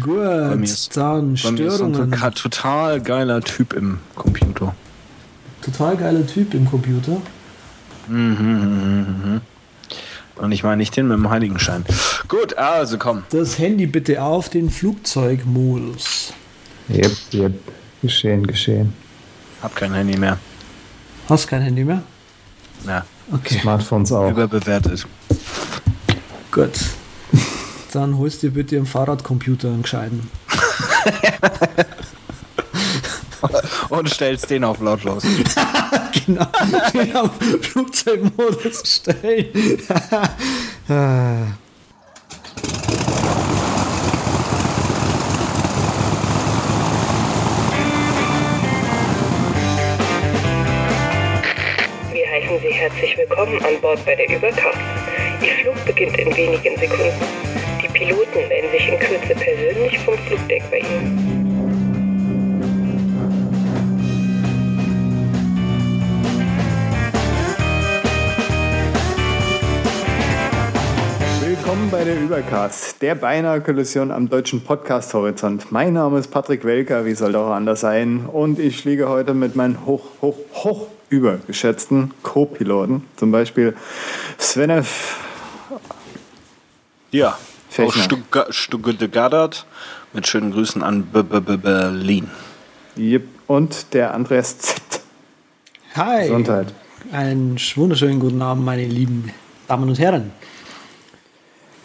Gut, Bei mir ist- dann Bei mir ist ein Störungen. total- total geiler Typ im Computer. Total geiler Typ im Computer. Und ich meine nicht den mit dem Heiligenschein. Gut, also komm. Das Handy bitte auf den Flugzeugmodus. Jep, jep. Geschehen, geschehen. Hab kein Handy mehr. Hast kein Handy mehr? Ja, Okay, Smartphones auch. überbewertet. gut. Dann holst du dir bitte im Fahrradcomputer einen gescheiten. Und stellst den auf lautlos. Genau, den auf Flugzeugmodus stellen. Wir heißen Sie herzlich willkommen an Bord bei der Übercast. Ihr Flug beginnt in wenigen Sekunden. Piloten melden sich in Kürze persönlich vom Flugdeck bei Ihnen. Willkommen bei der Übercast, der beinahe Kollision am deutschen Podcast-Horizont. Mein Name ist Patrick Welker, wie soll auch anders sein? Und ich fliege heute mit meinen hoch, hoch, hoch übergeschätzten Co-Piloten, zum Beispiel Svenef Ja, Fechner. aus Stuttgart, mit schönen Grüßen an B -B -B Berlin. Jip und der Andreas Z. Hi. Gesundheit. Einen wunderschönen guten Abend, meine lieben Damen und Herren.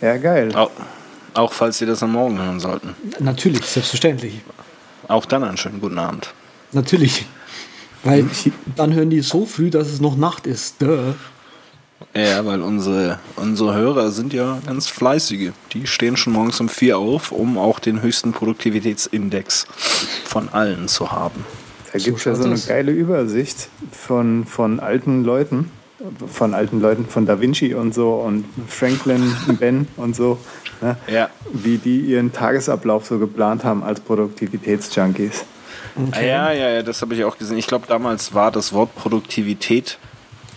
Ja, geil. Auch, auch falls Sie das am Morgen hören sollten. Natürlich, selbstverständlich. Auch dann einen schönen guten Abend. Natürlich. Weil dann hören die so früh, dass es noch Nacht ist. Duh. Ja, weil unsere, unsere Hörer sind ja ganz fleißige. Die stehen schon morgens um vier auf, um auch den höchsten Produktivitätsindex von allen zu haben. Da gibt es ja so eine geile Übersicht von, von alten Leuten, von alten Leuten, von Da Vinci und so und Franklin, Ben und so, ne? Ja. wie die ihren Tagesablauf so geplant haben als Produktivitätsjunkies. Ah, Ja, ja, ja, das habe ich auch gesehen. Ich glaube, damals war das Wort Produktivität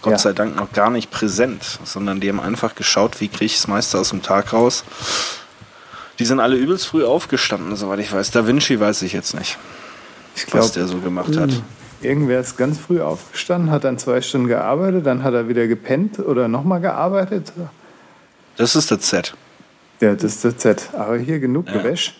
Gott Ja. sei Dank noch gar nicht präsent, sondern die haben einfach geschaut, wie kriege ich das meiste aus dem Tag raus. Die sind alle übelst früh aufgestanden, soweit ich weiß. Da Vinci weiß ich jetzt nicht, Ich was glaube, der so gemacht hat. irgendwer ist ganz früh aufgestanden, hat dann zwei Stunden gearbeitet, dann hat er wieder gepennt oder nochmal gearbeitet. Das ist der Z. Ja, das ist der Z. Aber hier genug Gewäsch,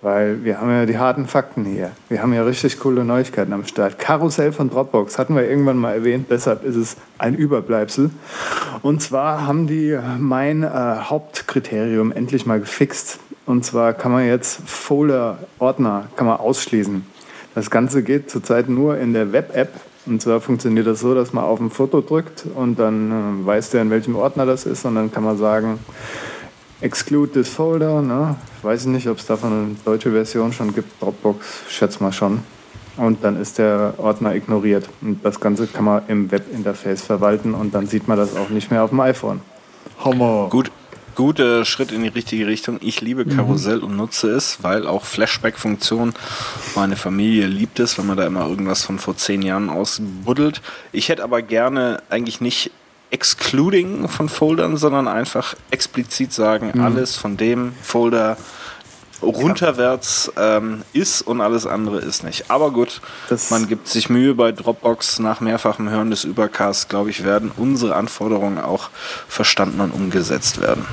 weil wir haben ja die harten Fakten hier. Wir haben ja richtig coole Neuigkeiten am Start. Karussell von Dropbox hatten wir irgendwann mal erwähnt, deshalb ist es ein Überbleibsel. Und zwar haben die mein äh, Hauptkriterium endlich mal gefixt. Und zwar kann man jetzt Folder-Ordner kann man ausschließen. Das Ganze geht zurzeit nur in der Web-App. Und zwar funktioniert das so, dass man auf ein Foto drückt und dann äh, weiß der, in welchem Ordner das ist. Und dann kann man sagen, Exclude this Folder. Ne? Weiß ich nicht, ob es davon eine deutsche Version schon gibt. Dropbox, schätze mal schon. Und dann ist der Ordner ignoriert. Und das Ganze kann man im Webinterface verwalten und dann sieht man das auch nicht mehr auf dem iPhone. Hammer. Gut, guter Schritt in die richtige Richtung. Ich liebe Mhm. Karussell und nutze es, weil auch Flashback-Funktion, meine Familie liebt es, wenn man da immer irgendwas von vor zehn Jahren ausbuddelt. Ich hätte aber gerne eigentlich nicht excluding von Foldern, sondern einfach explizit sagen, Mhm. alles von dem Folder runterwärts ähm, ist und alles andere ist nicht. Aber gut, Das- man gibt sich Mühe bei Dropbox nach mehrfachem Hören des Übercasts, glaube ich, werden unsere Anforderungen auch verstanden und umgesetzt werden.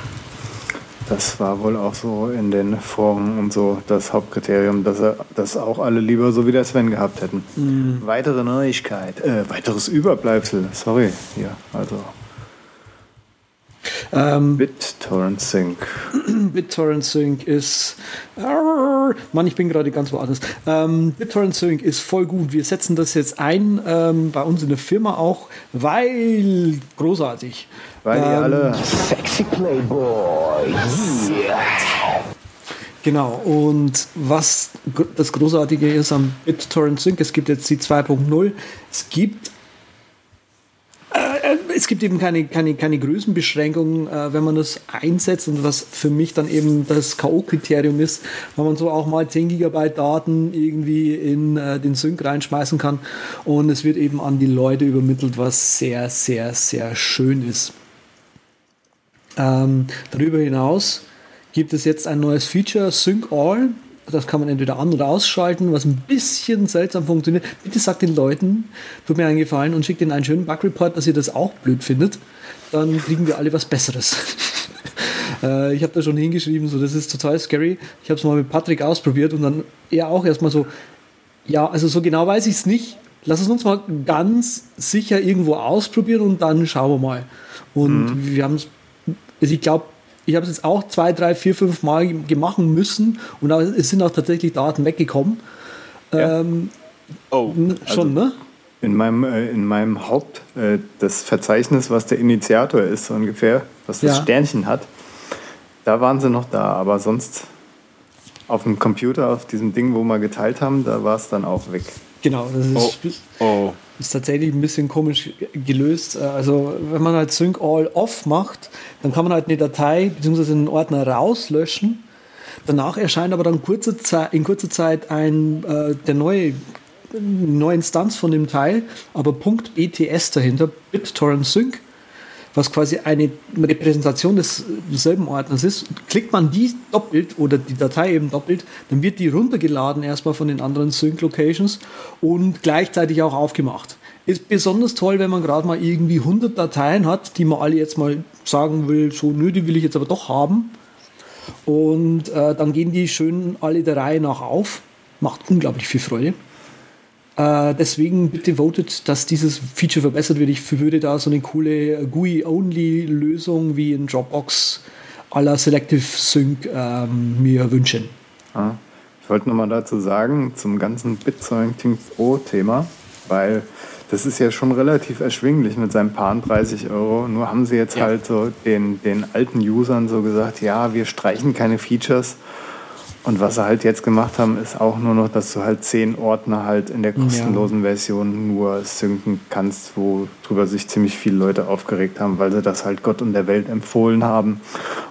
Das war wohl auch so in den Foren und so das Hauptkriterium, dass er das auch alle lieber so wie der Sven gehabt hätten. Weitere Neuigkeit, äh, weiteres Überbleibsel, sorry, hier, also Ähm, BitTorrent Sync. BitTorrent Sync ist. Arr, Mann, ich bin gerade ganz woanders. Ähm, BitTorrent Sync ist voll gut. Wir setzen das jetzt ein, ähm, bei uns in der Firma auch, weil großartig. Weil die alle Genau, und was das Großartige ist am BitTorrent Sync, es gibt jetzt die 2.0, es gibt äh, es gibt eben keine, keine, keine Größenbeschränkung, äh, wenn man das einsetzt und was für mich dann eben das K.O.-Kriterium ist, wenn man so auch mal 10 Gigabyte Daten irgendwie in äh, den Sync reinschmeißen kann und es wird eben an die Leute übermittelt, was sehr, sehr, sehr schön ist. Ähm, darüber hinaus gibt es jetzt ein neues Feature, Sync All. Das kann man entweder an- oder ausschalten, was ein bisschen seltsam funktioniert. Bitte sagt den Leuten, tut mir einen Gefallen und schickt ihnen einen schönen Bug-Report, dass ihr das auch blöd findet. Dann kriegen wir alle was Besseres. Äh, ich habe da schon hingeschrieben, so das ist total scary. Ich habe es mal mit Patrick ausprobiert und dann er auch erstmal so, ja, also so genau weiß ich es nicht. Lass es uns mal ganz sicher irgendwo ausprobieren und dann schauen wir mal. Und mhm. wir haben es, also ich glaube, ich habe es jetzt auch zwei, drei, vier, fünf Mal gemacht müssen und es sind auch tatsächlich Daten weggekommen. Ja. Ähm, oh, schon, also ne? In meinem, äh, in meinem Haupt, äh, das Verzeichnis, was der Initiator ist, so ungefähr, was das ja. Sternchen hat, da waren sie noch da, aber sonst auf dem Computer, auf diesem Ding, wo wir geteilt haben, da war es dann auch weg. Genau, das ist, oh. Oh. ist tatsächlich ein bisschen komisch gelöst. Also wenn man halt Sync All Off macht, dann kann man halt eine Datei bzw. einen Ordner rauslöschen. Danach erscheint aber dann kurze Zeit, in kurzer Zeit ein, äh, der neue, neue Instanz von dem Teil, aber .bts dahinter, BitTorrent Sync was quasi eine Repräsentation des, desselben Ordners ist. Klickt man die doppelt oder die Datei eben doppelt, dann wird die runtergeladen erstmal von den anderen Sync Locations und gleichzeitig auch aufgemacht. Ist besonders toll, wenn man gerade mal irgendwie 100 Dateien hat, die man alle jetzt mal sagen will, so nö, die will ich jetzt aber doch haben. Und äh, dann gehen die schön alle der Reihe nach auf. Macht unglaublich viel Freude. Äh, deswegen bitte votet, dass dieses Feature verbessert wird. Ich würde da so eine coole GUI-Only-Lösung wie in Dropbox la Selective Sync ähm, mir wünschen. Ah, ich wollte nochmal dazu sagen, zum ganzen BitSync Pro-Thema, weil das ist ja schon relativ erschwinglich mit seinen paar 30 Euro. Nur haben sie jetzt ja. halt so den, den alten Usern so gesagt, ja, wir streichen keine Features und was sie halt jetzt gemacht haben, ist auch nur noch, dass du halt zehn Ordner halt in der kostenlosen ja. Version nur synken kannst, wo drüber sich ziemlich viele Leute aufgeregt haben, weil sie das halt Gott und der Welt empfohlen haben.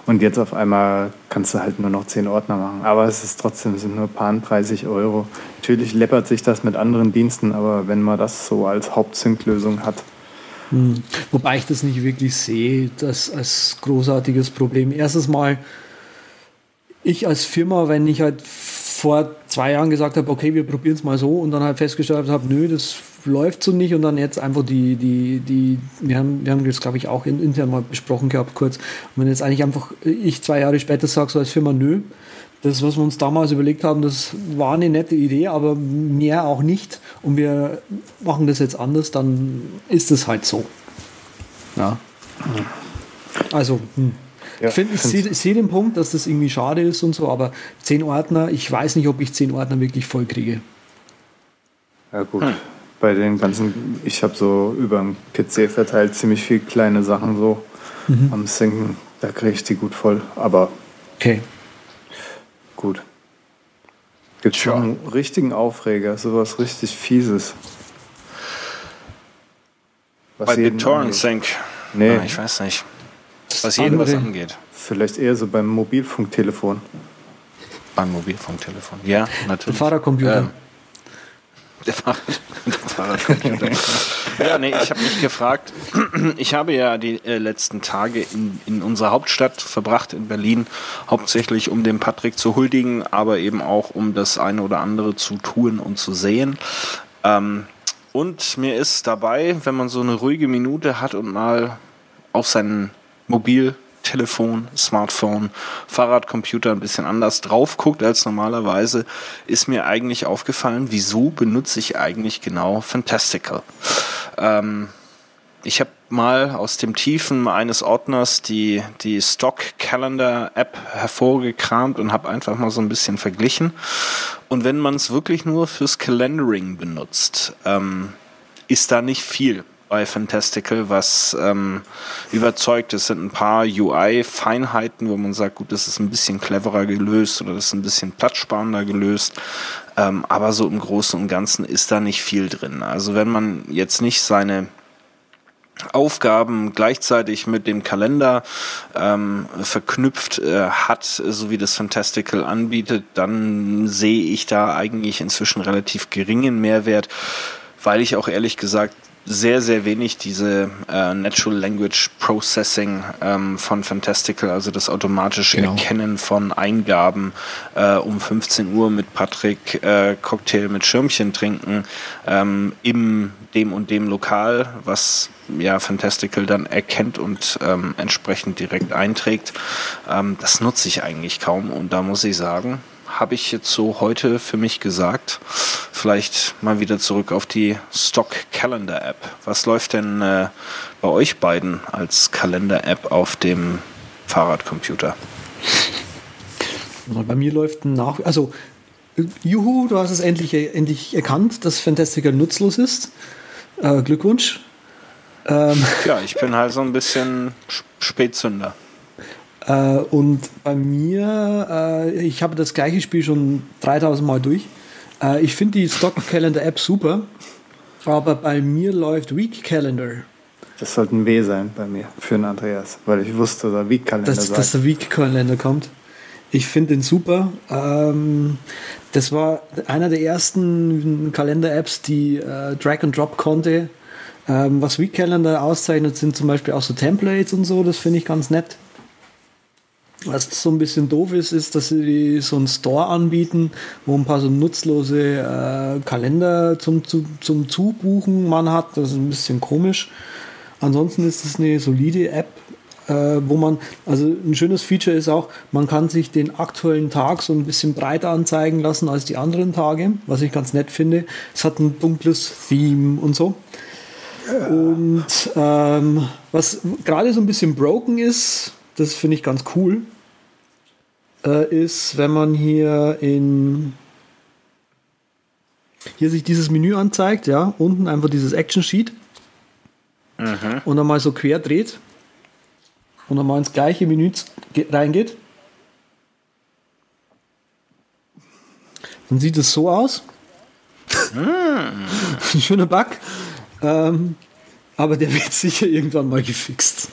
Und jetzt auf einmal kannst du halt nur noch zehn Ordner machen. Aber es ist trotzdem, es sind nur paar 30 Euro. Natürlich läppert sich das mit anderen Diensten, aber wenn man das so als Hauptsync-Lösung hat, hm. Wobei ich das nicht wirklich sehe, das als großartiges Problem. Erstens mal, ich als Firma, wenn ich halt vor zwei Jahren gesagt habe, okay, wir probieren es mal so und dann halt festgestellt habe, nö, das läuft so nicht und dann jetzt einfach die, die, die, wir haben, wir haben das glaube ich auch intern mal besprochen gehabt kurz. Und wenn jetzt eigentlich einfach ich zwei Jahre später sage, so als Firma, nö, das, was wir uns damals überlegt haben, das war eine nette Idee, aber mehr auch nicht und wir machen das jetzt anders, dann ist es halt so. Ja. Also, hm. Ja, ich finde, ich sehe seh den Punkt, dass das irgendwie schade ist und so, aber zehn Ordner, ich weiß nicht, ob ich zehn Ordner wirklich voll kriege. Ja, gut. Hm. Bei den ganzen, ich habe so über den PC verteilt ziemlich viele kleine Sachen so mhm. am Sinken. Da kriege ich die gut voll, aber. Okay. Gut. Gibt schon einen richtigen Aufreger, sowas richtig Fieses. Was Bei BitTorrent Sync. Nee. Ah, ich weiß nicht. Was jeden was angeht. Vielleicht eher so beim Mobilfunktelefon. Beim Mobilfunktelefon, ja, natürlich. Der Fahrercomputer. Ähm, der, Fahrrad, der Fahrradcomputer. ja, nee, ich habe mich gefragt, ich habe ja die äh, letzten Tage in, in unserer Hauptstadt verbracht, in Berlin, hauptsächlich um dem Patrick zu huldigen, aber eben auch um das eine oder andere zu tun und zu sehen. Ähm, und mir ist dabei, wenn man so eine ruhige Minute hat und mal auf seinen Mobiltelefon, Smartphone, Fahrradcomputer ein bisschen anders drauf guckt als normalerweise, ist mir eigentlich aufgefallen, wieso benutze ich eigentlich genau Fantastical. Ähm, ich habe mal aus dem Tiefen eines Ordners die, die Stock Calendar App hervorgekramt und habe einfach mal so ein bisschen verglichen. Und wenn man es wirklich nur fürs Calendaring benutzt, ähm, ist da nicht viel bei Fantastical, was ähm, überzeugt. Es sind ein paar UI-Feinheiten, wo man sagt, gut, das ist ein bisschen cleverer gelöst oder das ist ein bisschen platzsparender gelöst. Ähm, aber so im Großen und Ganzen ist da nicht viel drin. Also wenn man jetzt nicht seine Aufgaben gleichzeitig mit dem Kalender ähm, verknüpft äh, hat, so wie das Fantastical anbietet, dann sehe ich da eigentlich inzwischen relativ geringen Mehrwert, weil ich auch ehrlich gesagt sehr, sehr wenig diese äh, Natural Language Processing ähm, von Fantastical, also das automatische Genau. Erkennen von Eingaben äh, um 15 Uhr mit Patrick äh, Cocktail mit Schirmchen trinken ähm, im dem und dem Lokal, was ja Fantastical dann erkennt und ähm, entsprechend direkt einträgt. Ähm, das nutze ich eigentlich kaum und da muss ich sagen, habe ich jetzt so heute für mich gesagt. Vielleicht mal wieder zurück auf die Stock Calendar App. Was läuft denn äh, bei euch beiden als Kalender App auf dem Fahrradcomputer? Bei mir läuft ein nach. Also, juhu, du hast es endlich, endlich erkannt, dass Fantastical nutzlos ist. Äh, Glückwunsch. Ähm, Ja, ich bin halt so ein bisschen Sch- Spätzünder. Äh, und bei mir, äh, ich habe das gleiche Spiel schon 3000 Mal durch. Äh, ich finde die Stock Calendar App super, aber bei mir läuft Week Calendar. Das sollte ein W sein bei mir für den Andreas, weil ich wusste, dass er Weekkalender dass, sagt. dass der Week-Kalender kommt. Ich finde den super. Ähm, das war einer der ersten Kalender-Apps, die äh, Drag and Drop konnte. Ähm, was Week-Kalender auszeichnet, sind zum Beispiel auch so Templates und so. Das finde ich ganz nett. Was so ein bisschen doof ist, ist, dass sie so einen Store anbieten, wo ein paar so nutzlose äh, Kalender zum, zu, zum Zubuchen man hat. Das ist ein bisschen komisch. Ansonsten ist es eine solide App, äh, wo man, also ein schönes Feature ist auch, man kann sich den aktuellen Tag so ein bisschen breiter anzeigen lassen als die anderen Tage, was ich ganz nett finde. Es hat ein dunkles Theme und so. Und ähm, was gerade so ein bisschen broken ist, das finde ich ganz cool, äh, ist, wenn man hier in hier sich dieses Menü anzeigt, ja, unten einfach dieses Action Sheet und dann mal so quer dreht und dann mal ins gleiche Menü reingeht. Dann sieht es so aus. Ein schöner Bug. Ähm, aber der wird sicher irgendwann mal gefixt.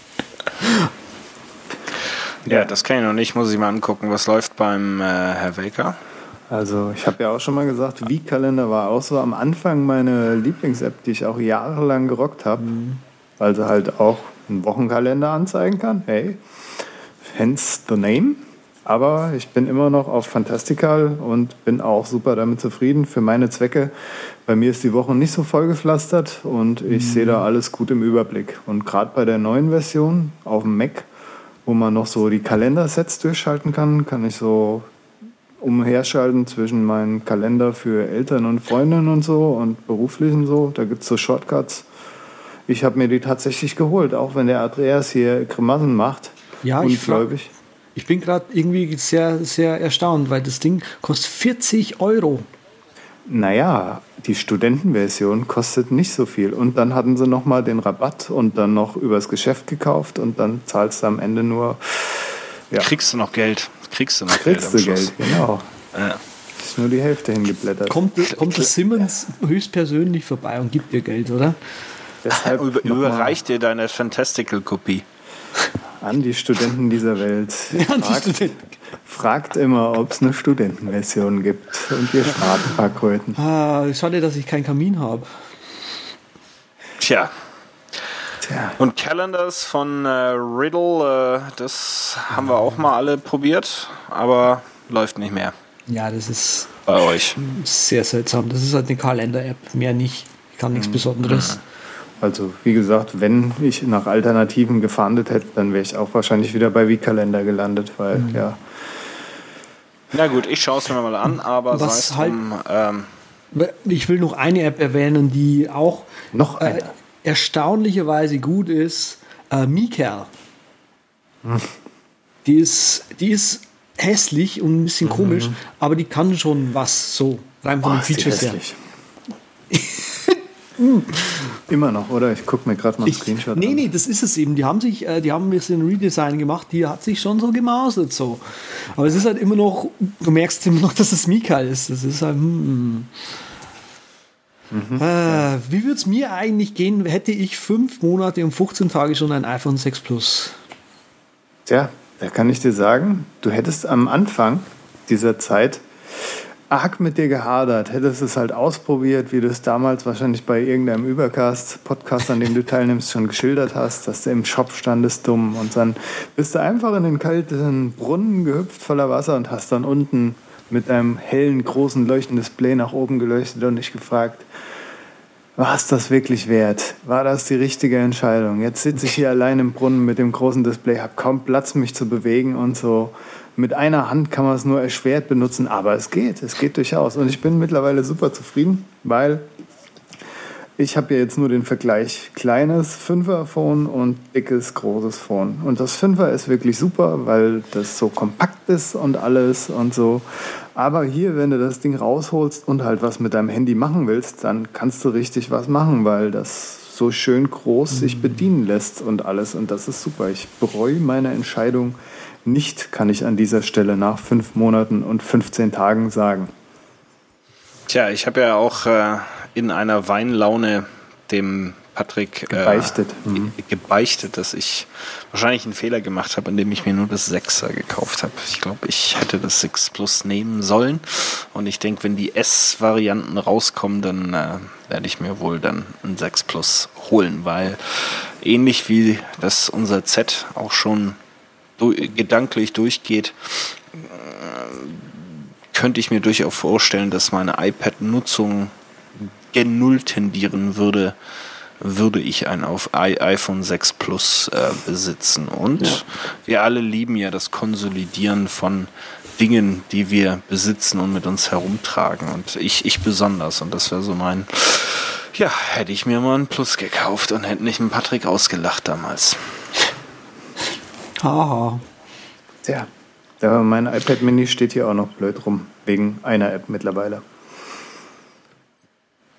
Ja, das kann ich noch nicht. Muss ich mal angucken. Was läuft beim äh, Herr Welker? Also ich habe ja auch schon mal gesagt, Weekkalender war auch so am Anfang meine Lieblings-App, die ich auch jahrelang gerockt habe, weil sie halt auch einen Wochenkalender anzeigen kann. Hey, hence the name. Aber ich bin immer noch auf Fantastical und bin auch super damit zufrieden für meine Zwecke. Bei mir ist die Woche nicht so vollgepflastert und ich sehe da alles gut im Überblick. Und gerade bei der neuen Version auf dem Mac, wo man noch so die Kalendersets durchschalten kann, kann ich so umherschalten zwischen meinem Kalender für Eltern und Freundinnen und so und beruflichen so. Da gibt es so Shortcuts. Ich habe mir die tatsächlich geholt, auch wenn der Andreas hier Grimassen macht. Ja, ich Ungläubig. Ich bin gerade irgendwie sehr, sehr erstaunt, weil das Ding kostet 40 Euro. Naja, die Studentenversion kostet nicht so viel. Und dann hatten sie nochmal den Rabatt und dann noch übers Geschäft gekauft und dann zahlst du am Ende nur, ja, Kriegst du noch Geld? Kriegst du noch kriegst du Geld am Schluss? Geld. Genau. Ja. Ist nur die Hälfte hingeblättert. Kommt, kommt der Simmons höchstpersönlich vorbei und gibt dir Geld, oder? Deshalb Über, überreicht dir deine Fantastical-Kopie. An die Studenten dieser Welt. Ja, die Fragt, Studenten. fragt immer, ob es eine Studentenversion gibt. Und ihr spart ein paar Kröten. Ah, schade, dass ich keinen Kamin habe. Tja. Tja. Und Calendars von äh, Riddle, äh, das haben wir auch mal alle probiert, aber läuft nicht mehr Ja, das ist bei euch. sehr seltsam. Das ist halt eine Kalender-App, mehr nicht. Kann nichts Besonderes. Also, wie gesagt, wenn ich nach Alternativen gefahndet hätte, dann wäre ich auch wahrscheinlich wieder bei Wie-Kalender gelandet, weil, Mhm. ja, Na gut, ich schaue es mir mal an, aber Was sei es halt- drum, ähm, Ich will noch eine App erwähnen, die auch Noch äh, erstaunlicherweise gut ist. Äh, Mikel. Hm. Die, ist, die ist hässlich und ein bisschen komisch, aber die kann schon was so. Rein von Mhm. Den Features her. Hässlich. Immer noch, oder? Ich gucke mir gerade mal einen Ich, Screenshot nee, an. nee, das ist es eben. Die haben sich, äh, die haben ein bisschen Redesign gemacht, die hat sich schon so gemausert so. Aber es ist halt immer noch, du merkst immer noch, dass es Mika ist. Das ist halt, hm. Mhm. Äh, wie würde es mir eigentlich gehen, hätte ich fünf Monate und 15 Tage schon ein iPhone 6 Plus? Tja, da kann ich dir sagen, du hättest am Anfang dieser Zeit arg mit dir gehadert, hättest es halt ausprobiert, wie du es damals wahrscheinlich bei irgendeinem Übercast-Podcast, an dem du teilnimmst, schon geschildert hast, dass du im Shop standest dumm und dann bist du einfach in den kalten Brunnen gehüpft voller Wasser und hast dann unten mit einem hellen, großen Leuchtendisplay nach oben geleuchtet und dich gefragt, war es das wirklich wert? War das die richtige Entscheidung? Jetzt sitze ich hier allein im Brunnen mit dem großen Display, habe kaum Platz, mich zu bewegen und so. Mit einer Hand kann man es nur erschwert benutzen, aber es geht, es geht durchaus. Und ich bin mittlerweile super zufrieden, weil ich habe ja jetzt nur den Vergleich kleines 5er Phone und dickes großes Phone. Und das 5er ist wirklich super, weil das so kompakt ist und alles und so. Aber hier, wenn du das Ding rausholst und halt was mit deinem Handy machen willst, dann kannst du richtig was machen, weil das so schön groß sich bedienen lässt und alles. Und das ist super. Ich bereue meine Entscheidung nicht, kann ich an dieser Stelle nach fünf Monaten und 15 Tagen sagen. Tja, ich habe ja auch äh, in einer Weinlaune dem Patrick äh, gebeichtet. Äh, mhm. gebeichtet, dass ich wahrscheinlich einen Fehler gemacht habe, indem ich mir nur das 6er gekauft habe. Ich glaube, ich hätte das 6 Plus nehmen sollen. Und ich denke, wenn die S-Varianten rauskommen, dann äh, werde ich mir wohl dann ein 6 Plus holen, weil ähnlich wie das unser Z auch schon gedanklich durchgeht, äh, könnte ich mir durchaus vorstellen, dass meine iPad-Nutzung gen Null tendieren würde, würde ich ein auf iPhone 6 Plus äh, besitzen. Und ja. wir alle lieben ja das Konsolidieren von Dingen, die wir besitzen und mit uns herumtragen. Und ich, ich besonders. Und das wäre so mein, ja, hätte ich mir mal ein Plus gekauft und hätte nicht einen Patrick ausgelacht damals. Haha. Ja. ja, mein iPad Mini steht hier auch noch blöd rum, wegen einer App mittlerweile.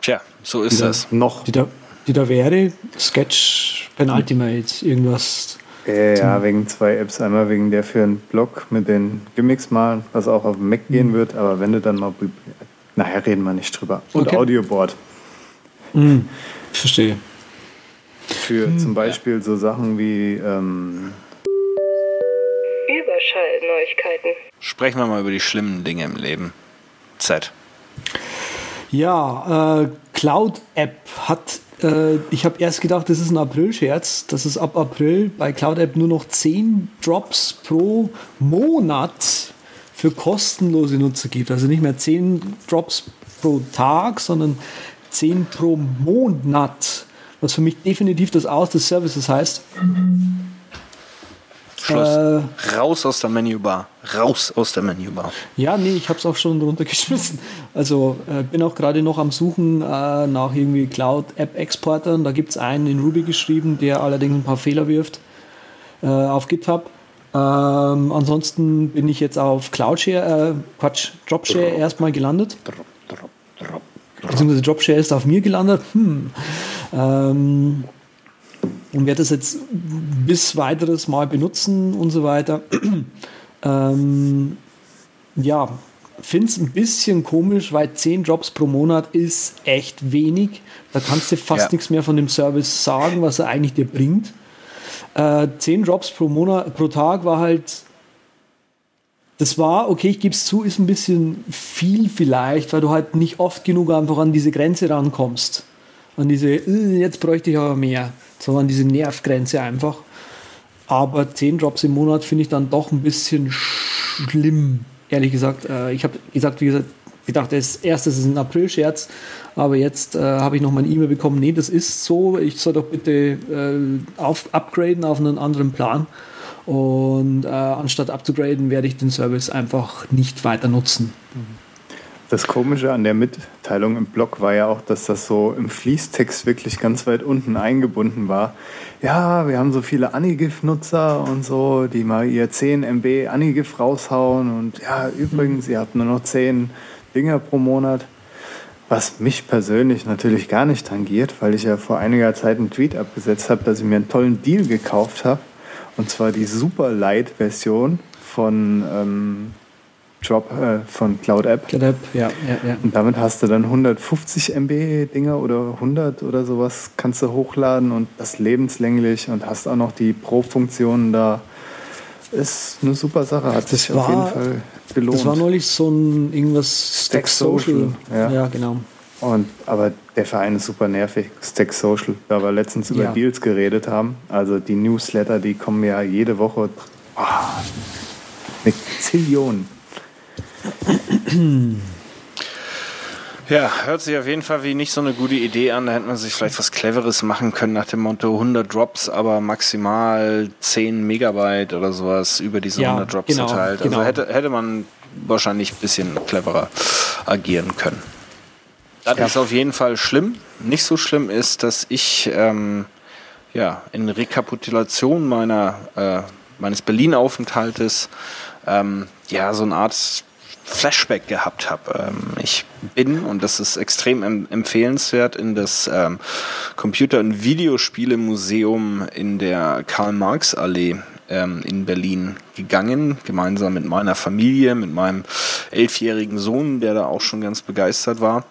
Tja, so ist die das. Da, noch. Die da, die da wäre, Sketch Penultimate, irgendwas. Ja, wegen zwei Apps. Einmal wegen der für einen Blog mit den Gimmicks mal, was auch auf dem Mac gehen mhm. wird, aber wenn du dann mal. Nachher reden wir nicht drüber. Und okay. Audioboard. Mhm. Verstehe. Für mhm. zum Beispiel so Sachen wie ähm, Überschallneuigkeiten. Sprechen wir mal über die schlimmen Dinge im Leben. Z. Ja, äh, Cloud-App hat, äh, ich habe erst gedacht, das ist ein April-Scherz, dass es ab April bei Cloud-App nur noch 10 Drops pro Monat für kostenlose Nutzer gibt. Also nicht mehr 10 Drops pro Tag, sondern 10 pro Monat. Was für mich definitiv das Aus des Services heißt. Schluss. Äh, Raus aus der Menübar. Raus aus der Menübar. Ja, nee, ich habe es auch schon runtergeschmissen. Also äh, bin auch gerade noch am Suchen äh, nach irgendwie Cloud-App-Exportern. Da gibt es einen in Ruby geschrieben, der allerdings ein paar Fehler wirft äh, auf GitHub. Ähm, ansonsten bin ich jetzt auf Cloudshare, äh, Quatsch, Dropshare drop, erstmal gelandet. Drop, drop, drop, Beziehungsweise Dropshare ist auf mir gelandet. Hm. Ähm, und werde das jetzt bis weiteres Mal benutzen und so weiter. ähm, ja, finde es ein bisschen komisch, weil 10 Drops pro Monat ist echt wenig. Da kannst du fast ja. nichts mehr von dem Service sagen, was er eigentlich dir bringt. Äh, 10 Drops pro Monat, pro Tag war halt. Das war, okay, ich gebe es zu, ist ein bisschen viel vielleicht, weil du halt nicht oft genug einfach an diese Grenze rankommst. An diese, äh, jetzt bräuchte ich aber mehr so an diese Nervgrenze einfach. Aber 10 Drops im Monat finde ich dann doch ein bisschen schlimm, ehrlich gesagt. Äh, ich habe gesagt, wie gesagt, gedacht, das erste ist ein April-Scherz, aber jetzt äh, habe ich noch mal eine E-Mail bekommen, nee, das ist so, ich soll doch bitte äh, auf, upgraden auf einen anderen Plan. Und äh, anstatt abzugraden, werde ich den Service einfach nicht weiter nutzen. Mhm. Das Komische an der Mitteilung im Blog war ja auch, dass das so im Fließtext wirklich ganz weit unten eingebunden war. Ja, wir haben so viele Anigif-Nutzer und so, die mal ihr 10 MB Anigif raushauen und ja, übrigens, ihr habt nur noch 10 Dinger pro Monat. Was mich persönlich natürlich gar nicht tangiert, weil ich ja vor einiger Zeit einen Tweet abgesetzt habe, dass ich mir einen tollen Deal gekauft habe. Und zwar die Super Light-Version von ähm, Drop äh, von Cloud App. Cloud App, ja, ja, ja. Und damit hast du dann 150 MB Dinger oder 100 oder sowas kannst du hochladen und das lebenslänglich und hast auch noch die Pro-Funktionen da. Ist eine super Sache, hat sich auf jeden Fall gelohnt. Das war neulich so ein irgendwas Stack Social, ja. Ja. genau. Und, aber der Verein ist super nervig, Stack Social, da wir letztens über Ja. Deals geredet haben. Also die Newsletter, die kommen ja jede Woche oh, mit Zillionen. Ja, hört sich auf jeden Fall wie nicht so eine gute Idee an. Da hätte man sich vielleicht was Cleveres machen können nach dem Motto 100 Drops, aber maximal 10 Megabyte oder sowas über diese Ja, 100 Drops genau, verteilt. Also genau. hätte, hätte man wahrscheinlich ein bisschen cleverer agieren können. Das ist auf jeden Fall schlimm. Nicht so schlimm ist, dass ich ähm, ja, in Rekapitulation meiner, äh, meines Berlin-Aufenthaltes ähm, ja, so eine Art Flashback gehabt habe. Ähm, ich bin, und das ist extrem em empfehlenswert, in das ähm, Computer- und Videospielemuseum in der Karl-Marx-Allee ähm, in Berlin gegangen, gemeinsam mit meiner Familie, mit meinem elfjährigen Sohn, der da auch schon ganz begeistert war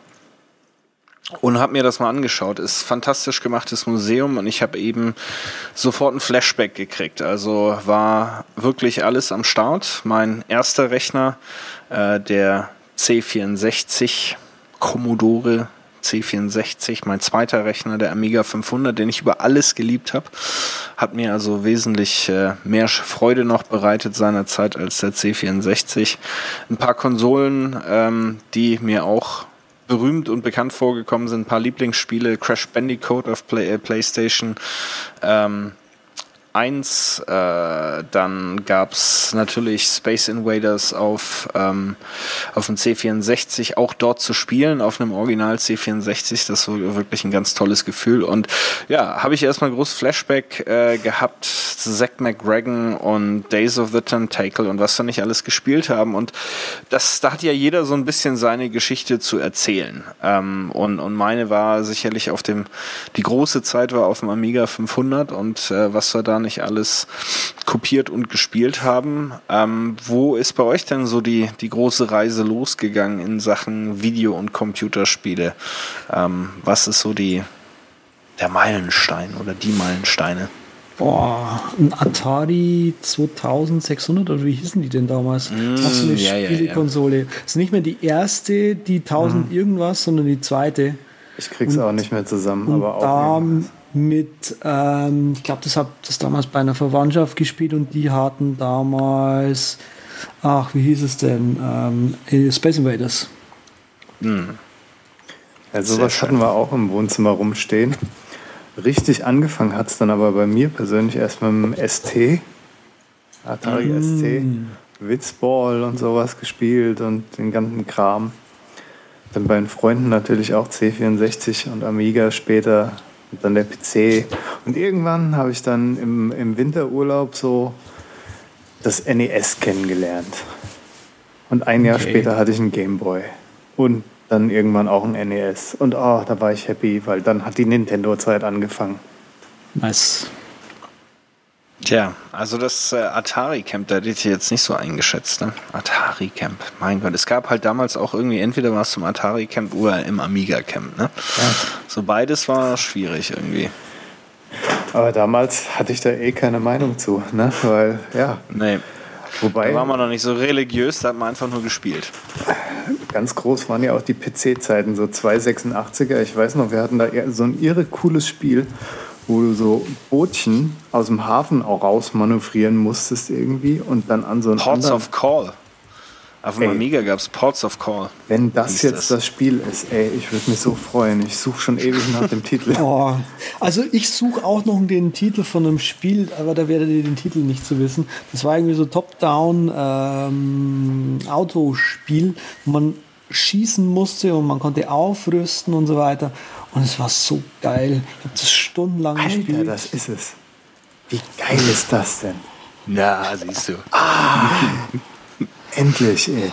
und habe mir das mal angeschaut. Ist fantastisch gemachtes Museum und ich habe eben sofort ein Flashback gekriegt. Also war wirklich alles am Start. Mein erster Rechner, äh, der C64 Commodore C64, mein zweiter Rechner, der Amiga 500, den ich über alles geliebt habe, hat mir also wesentlich äh, mehr Freude noch bereitet seinerzeit als der C64. Ein paar Konsolen, ähm, die mir auch berühmt und bekannt vorgekommen sind. Ein paar Lieblingsspiele, Crash Bandicoot auf Play, äh, PlayStation ähm, 1. Äh, dann gab es natürlich Space Invaders auf, ähm, auf dem C64, auch dort zu spielen, auf einem Original C64. Das war wirklich ein ganz tolles Gefühl. Und ja, habe ich erstmal groß Flashback äh, gehabt, Zack McGregor und Days of the Tentacle und was wir nicht alles gespielt haben. Und das, da hat ja jeder so ein bisschen seine Geschichte zu erzählen. Ähm, und, und meine war sicherlich auf dem, die große Zeit war auf dem Amiga 500 und äh, was wir da nicht alles kopiert und gespielt haben. Ähm, wo ist bei euch denn so die, die große Reise losgegangen in Sachen Video- und Computerspiele? Ähm, was ist so die, der Meilenstein oder die Meilensteine? Boah, ein Atari 2600 oder wie hießen die denn damals? das ist so eine Mm, ja, ja, ja. Spielekonsole. Das ist nicht mehr die erste, die 1000 Mm. irgendwas, sondern die zweite. Ich krieg's auch nicht mehr zusammen, Und aber auch. da. Mit, ähm, ich glaube, das habe das damals bei einer Verwandtschaft gespielt und die hatten damals, ach, wie hieß es denn? Ähm, äh, Space Invaders. Ja, sowas hatten wir auch im Wohnzimmer rumstehen. Richtig angefangen hat es dann aber bei mir persönlich erst mit dem ST, Atari ST, Witzball und sowas gespielt und den ganzen Kram. Dann bei den Freunden natürlich auch C64 und Amiga später und dann der PC. Und irgendwann habe ich dann im, im Winterurlaub so das NES kennengelernt. Und ein Jahr Okay. später hatte ich einen Gameboy. Und dann irgendwann auch ein NES. Und oh, da war ich happy, weil dann hat die Nintendo-Zeit angefangen. Nice. Tja, also das äh, Atari Camp, da hätte ich jetzt nicht so eingeschätzt, ne? Atari Camp, mein Gott, es gab halt damals auch irgendwie entweder was zum Atari Camp oder im Amiga Camp, ne? So beides war schwierig irgendwie. Aber damals hatte ich da eh keine Meinung zu, ne? Weil, ja, Nee, wobei da war man noch nicht so religiös, da hat man einfach nur gespielt. ganz groß waren ja auch die PC-Zeiten, so 286er. Ich weiß noch, wir hatten da so ein irre cooles Spiel, wo du so Bootchen aus dem Hafen auch rausmanövrieren musstest irgendwie und dann an so einen Ports of Call. Auf dem. Amiga gab es Ports of Call. Wenn das jetzt das. das. Spiel ist, ey, ich würde mich so freuen. Ich suche schon ewig nach dem Titel. Oh, also ich suche auch noch den Titel von einem Spiel, aber da werdet ihr den Titel nicht zu wissen. Das war irgendwie so Top-Down ähm, Autospiel, wo man schießen musste und man konnte aufrüsten und so weiter. Und es war so geil. Ich habe das stundenlang Alter, gespielt. das ist es. Wie geil ist das denn? Na, siehst du. Endlich, ey.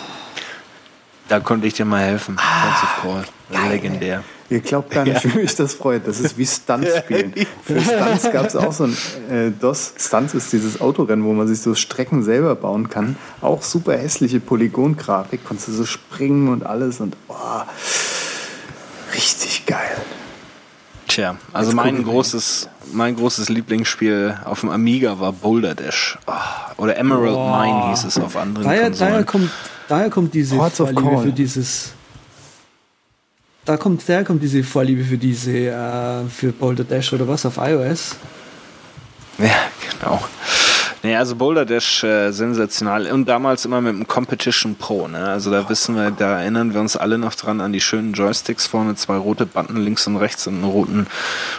Da konnte ich dir mal helfen. Of Call. Legendär. Ihr glaubt gar nicht, wie mich das freut. Das ist wie Stunts spielen. Für Stunts gab es auch so ein äh, DOS. Stunts ist dieses Autorennen, wo man sich so Strecken selber bauen kann. Auch super hässliche Polygongrafik. Konntest du so springen und alles und oh, richtig geil. Tja, also Jetzt mein großes, mein großes Lieblingsspiel auf dem Amiga war Boulder Dash. Oh, oder Emerald Boah. Mine hieß es auf anderen daher, Konsolen. daher kommt daher kommt diese of Vorliebe für dieses. Da kommt, daher kommt diese Vorliebe für diese, äh, für Boulder Dash oder was auf iOS. Ja, genau. Nee, also Boulder Dash äh, sensational und damals immer mit dem Competition Pro. Ne? Also da wissen wir, da erinnern wir uns alle noch dran an die schönen Joysticks vorne, zwei rote Button links und rechts und einen roten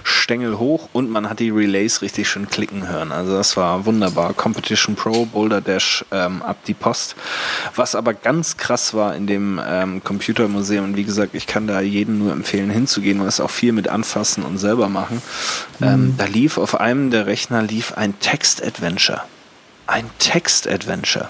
Stängel hoch und man hat die Relays richtig schön klicken hören. Also das war wunderbar. Competition Pro, Boulder Dash ähm, ab die Post. Was aber ganz krass war in dem ähm, Computermuseum und wie gesagt, ich kann da jedem nur empfehlen hinzugehen, weil es auch viel mit anfassen und selber machen. Ähm, da lief auf einem der Rechner lief ein Text-Adventure ein Text-Adventure.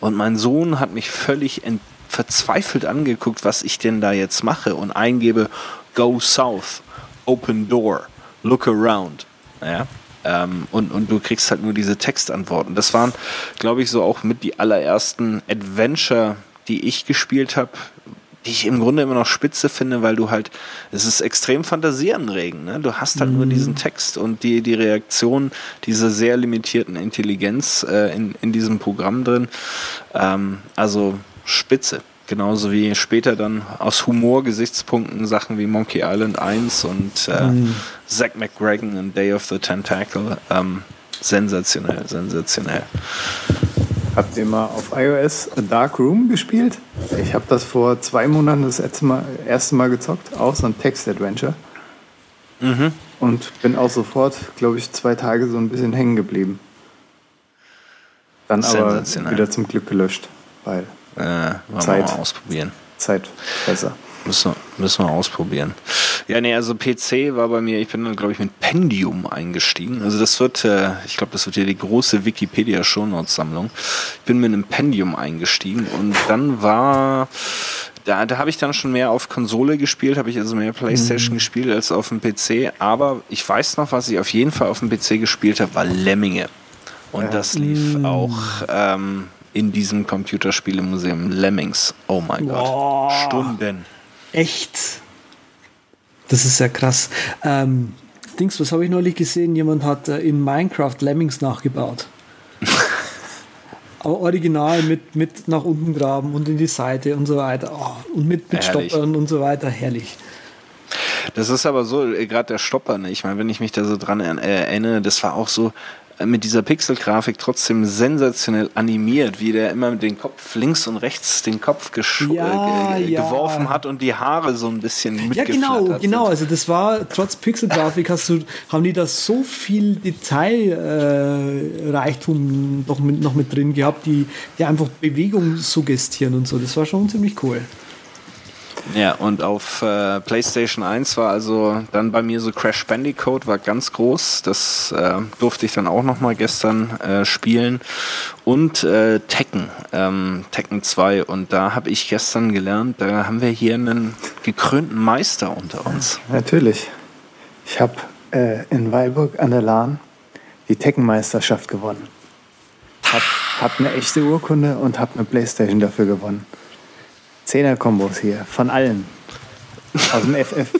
Und mein Sohn hat mich völlig verzweifelt angeguckt, was ich denn da jetzt mache und eingebe Go South, Open Door, Look Around. Ja? Ähm, und, und du kriegst halt nur diese Textantworten. Das waren, glaube ich, so auch mit die allerersten Adventure, die ich gespielt habe, die ich im Grunde immer noch spitze finde, weil du halt, es ist extrem fantasieanregend. Ne? Du hast halt nur diesen Text und die, die Reaktion dieser sehr limitierten Intelligenz äh, in, in diesem Programm drin. Ähm, also spitze. Genauso wie später dann aus Humor-Gesichtspunkten Sachen wie Monkey Island 1 und äh, Zack McGregor und Day of the Tentacle. Ähm, sensationell, sensationell. Habt ihr mal auf iOS A Dark Room gespielt? Ich habe das vor zwei Monaten das erste Mal, erste Mal gezockt, auch so ein Text-Adventure. Und bin auch sofort, glaube ich, zwei Tage so ein bisschen hängen geblieben. Dann aber wieder zum Glück gelöscht, weil Äh, Zeit. ausprobieren. Zeit besser. Müssen wir, müssen wir ausprobieren. Ja, nee, also PC war bei mir, ich bin dann, glaube ich, mit Pendium eingestiegen. Also das wird, äh, ich glaube, das wird ja die große Wikipedia-Shownotes-Sammlung. Ich bin mit einem Pendium eingestiegen und dann war, da, da habe ich dann schon mehr auf Konsole gespielt, habe ich also mehr Playstation gespielt als auf dem PC. Aber ich weiß noch, was ich auf jeden Fall auf dem PC gespielt habe, war Lemminge. Und das lief auch ähm, in diesem Computerspielemuseum Lemmings. Oh mein. Gott. Stunden. Echt? Das ist ja krass. Ähm, Dings, was habe ich neulich gesehen? Jemand hat äh, in Minecraft Lemmings nachgebaut. Aber original mit, mit nach unten graben und in die Seite und so weiter. Oh, und mit, mit Herrlich. Stoppern und so weiter. Herrlich. Das ist aber so, äh, gerade der Stopper, ne? ich meine, wenn ich mich da so dran er- erinnere, das war auch so äh, mit dieser Pixelgrafik trotzdem sensationell animiert, wie der immer mit dem Kopf links und rechts den Kopf gesch Ja, äh, ja. geworfen hat und die Haare so ein bisschen Ja, mitgeflattert genau, genau. sind. Also das war, trotz Pixelgrafik hast du, haben die da so viel Detailreichtum äh, doch mit, noch mit drin gehabt, die, die einfach Bewegung suggestieren und so. Das war schon ziemlich cool. Ja, und auf äh, PlayStation 1 war also dann bei mir so Crash Bandicoot war ganz groß. Das äh, durfte ich dann auch noch mal gestern äh, spielen. Und äh, Tekken, ähm, Tekken 2. Und da habe ich gestern gelernt, da haben wir hier einen gekrönten Meister unter uns. Natürlich. Ich habe äh, in Weilburg an der Lahn die Teckenmeisterschaft gewonnen. Hab, hab eine echte Urkunde und hab eine Playstation dafür gewonnen. Zehner-Kombos hier, von allen. Aus dem FF.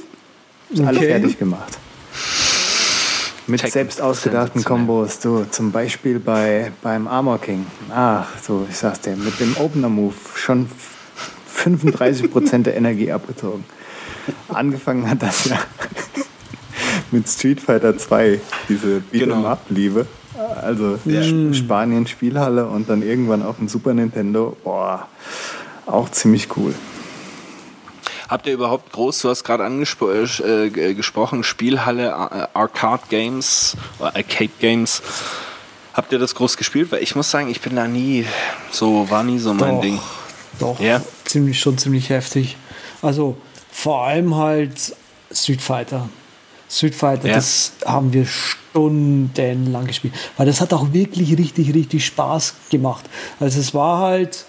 Alle Okay. fertig gemacht. Mit Tekken, selbst ausgedachten. Kombos, du, zum Beispiel bei, beim Armor King. Ach, so, ich sag's dir, mit dem Opener-Move schon 35% der Energie abgezogen. Angefangen hat das ja mit Street Fighter 2, diese Genau. Beat'em-up-Liebe. Also Sp- Spanien Spielhalle und dann irgendwann auf dem Super Nintendo. Boah, auch ziemlich cool. Habt ihr überhaupt groß, du hast gerade angespro äh, g- gesprochen, Spielhalle, äh, Arcade Games, oder Arcade Games. Habt ihr das groß gespielt? Weil ich muss sagen, ich bin da nie, so, war nie so mein Doch. Ding. Doch, Ja. ziemlich, schon ziemlich heftig. Also vor allem halt Street Fighter. Street Fighter, Ja. das haben wir stundenlang gespielt. Weil das hat auch wirklich richtig, richtig Spaß gemacht. Also es war halt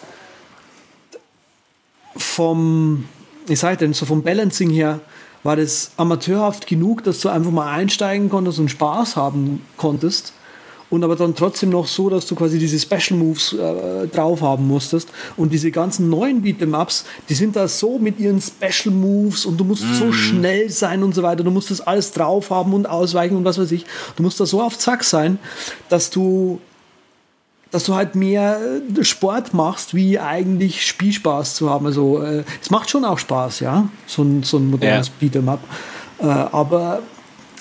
vom, ich sag denn, so vom Balancing her, war das amateurhaft genug, dass du einfach mal einsteigen konntest und Spaß haben konntest. Und aber dann trotzdem noch so, dass du quasi diese Special Moves äh, drauf haben musstest. Und diese ganzen neuen Beat'em-Ups, die sind da so mit ihren Special Moves und du musst so schnell sein und so weiter. Du musst das alles drauf haben und ausweichen und was weiß ich. Du musst da so auf Zack sein, dass du dass du halt mehr äh, Sport machst, wie eigentlich Spielspaß zu haben. Also äh, es macht schon auch Spaß, ja, so ein, so ein modernes Ja. Beat'em Up. Äh, aber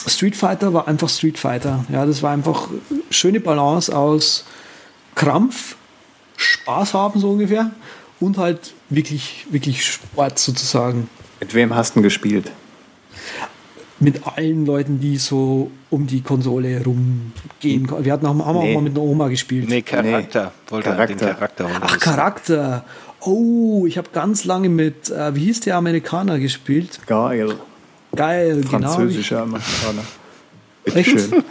Street Fighter war einfach Street Fighter. Ja, das war einfach schöne Balance aus Krampf, Spaß haben so ungefähr und halt wirklich, wirklich Sport sozusagen. Mit wem hast du gespielt? Mit allen Leuten, die so um die Konsole rumgehen. Wir hatten auch, haben auch Nee. mal mit einer Oma gespielt. Nee, Charakter. Wollte er den Charakter. Charakter Ach. Charakter. Oh, ich habe ganz lange mit, äh, wie hieß der Amerikaner gespielt? Geil. Geil, Französischer Amerikaner. genau. Echt? Schön.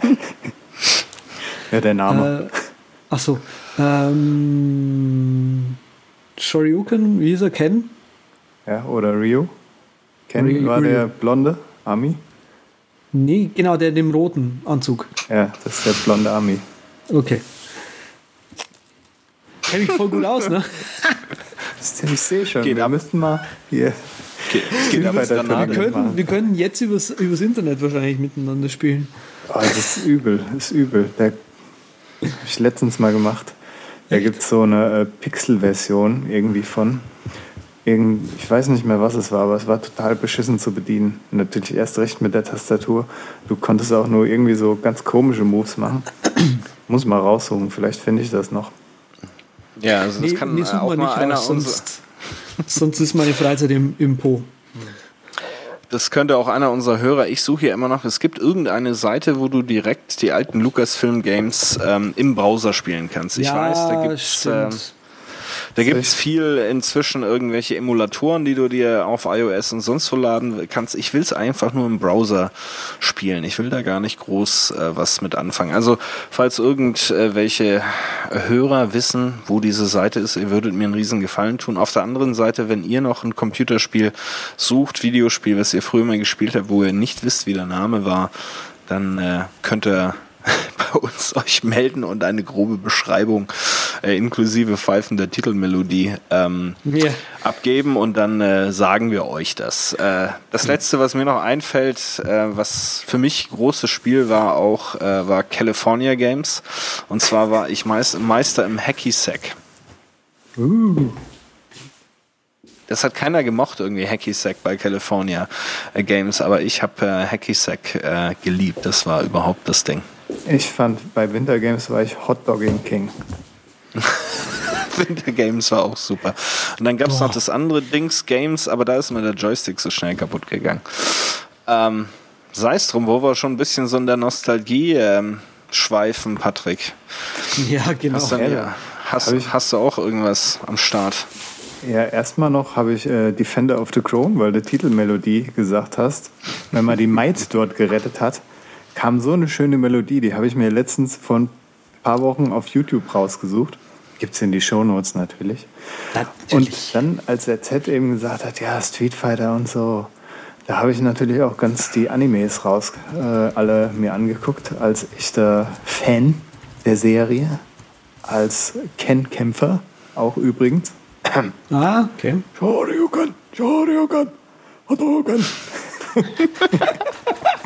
ja, der Name. Äh, ach so. Ähm, Shoryuken, wie hieß er? Ken? ja, oder Rio. Ken Rio- war Rio. der blonde Ami. Nee, genau, der in dem roten Anzug. Ja, das ist der blonde Ami. Okay. Kenn mich voll gut aus, ne? Das- Ich sehe schon. Geht wir ab. müssten mal hier. Geht, geht Granate. Wir können, wir können jetzt übers, übers Internet wahrscheinlich miteinander spielen. Oh, das ist übel, das ist übel. Der habe ich letztens mal gemacht. Da gibt es so eine äh, Pixel-Version irgendwie von. Irgend, ich weiß nicht mehr, was es war, aber es war total beschissen zu bedienen. Natürlich erst recht mit der Tastatur. Du konntest auch nur irgendwie so ganz komische Moves machen. Muss mal raussuchen, vielleicht finde ich das noch. Ja, also das kann äh, suchen auch mal einer raus, sonst, sonst ist meine Freizeit im, im Po. das könnte auch einer unserer Hörer, ich suche hier immer noch, es gibt irgendeine Seite, wo du direkt die alten Lucasfilm Games ähm, im Browser spielen kannst. Ich weiß, da gibt's ähm, stimmt. Da gibt es viel inzwischen irgendwelche Emulatoren, die du dir auf iOS und sonst wo laden kannst. Ich will es einfach nur im Browser spielen. Ich will da gar nicht groß äh, was mit anfangen. Also, falls irgendwelche Hörer wissen, wo diese Seite ist, ihr würdet mir einen riesen Gefallen tun. Auf der anderen Seite, wenn ihr noch ein Computerspiel sucht, Videospiel, was ihr früher mal gespielt habt, wo ihr nicht wisst, wie der Name war, dann äh, könnt ihr bei uns euch melden und eine grobe Beschreibung äh, inklusive pfeifender Titelmelodie ähm, Ja. abgeben und dann äh, sagen wir euch das. Äh, das letzte, was mir noch einfällt, äh, was für mich großes Spiel war, auch äh, war California Games. Und zwar war ich meist, Meister im Hacky Sack. Das hat keiner gemocht, irgendwie Hacky Sack bei California äh, Games, aber ich habe äh, Hacky Sack äh, geliebt. Das war überhaupt das Ding. Ich fand, bei Winter Games war ich Hotdogging King. Winter Games war auch super. Und dann gab es noch das andere Dings Games, aber da ist mir der Joystick so schnell kaputt gegangen. Ähm, Sei es drum, wo wir schon ein bisschen so in der Nostalgie ähm, schweifen, Patrick. Ja, genau. Hast, du, Ja, hast, hast du auch irgendwas am Start? Ja, erstmal noch habe ich äh, Defender of the Crown, weil du Titelmelodie gesagt hast. Wenn man die Maid dort gerettet hat, kam so eine schöne Melodie. Die habe ich mir letztens vor ein paar Wochen auf YouTube rausgesucht. Gibt's in die Shownotes natürlich. Und dann, als der Z eben gesagt hat, ja, Street Fighter und so, da habe ich natürlich auch ganz die Animes raus, äh, alle mir angeguckt, als echter Fan der Serie, als Ken-Kämpfer auch übrigens. Ah, okay. Shoryuken, Shoryuken, Hadouken.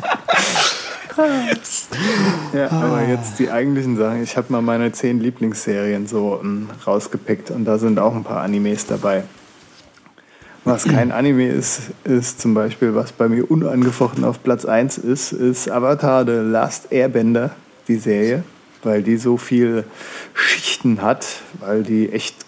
ja, aber jetzt die eigentlichen Sachen. Ich habe mal meine zehn Lieblingsserien so ähm, rausgepickt und da sind auch ein paar Animes dabei. Was kein Anime ist, ist zum Beispiel, was bei mir unangefochten auf Platz 1 ist, ist Avatar The Last Airbender, die Serie, weil die so viel Schichten hat, weil die echt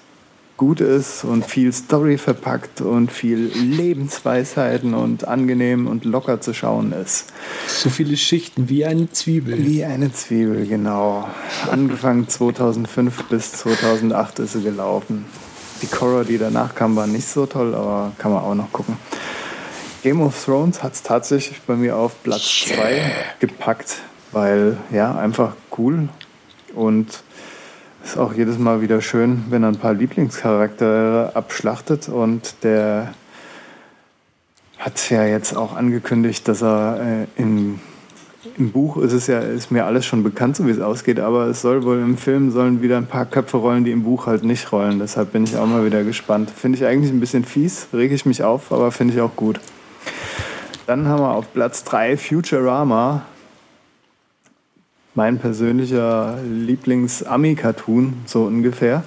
gut ist und viel Story verpackt und viel Lebensweisheiten und angenehm und locker zu schauen ist. So viele Schichten wie eine Zwiebel. Wie eine Zwiebel, genau. Angefangen 2005 bis 2008 ist sie gelaufen. Die Korra, die danach kam, war nicht so toll, aber kann man auch noch gucken. Game of Thrones hat es tatsächlich bei mir auf Platz 2 gepackt, weil ja, einfach cool und ist auch jedes Mal wieder schön, wenn er ein paar Lieblingscharaktere abschlachtet und der hat ja jetzt auch angekündigt, dass er äh, in im Buch ist es ja, ist mir alles schon bekannt, so wie es ausgeht, aber es soll wohl im Film sollen wieder ein paar Köpfe rollen, die im Buch halt nicht rollen. Deshalb bin ich auch mal wieder gespannt. Finde ich eigentlich ein bisschen fies, rege ich mich auf, aber finde ich auch gut. Dann haben wir auf Platz 3 Futurama. Mein persönlicher Lieblings-Ami-Cartoon, so ungefähr.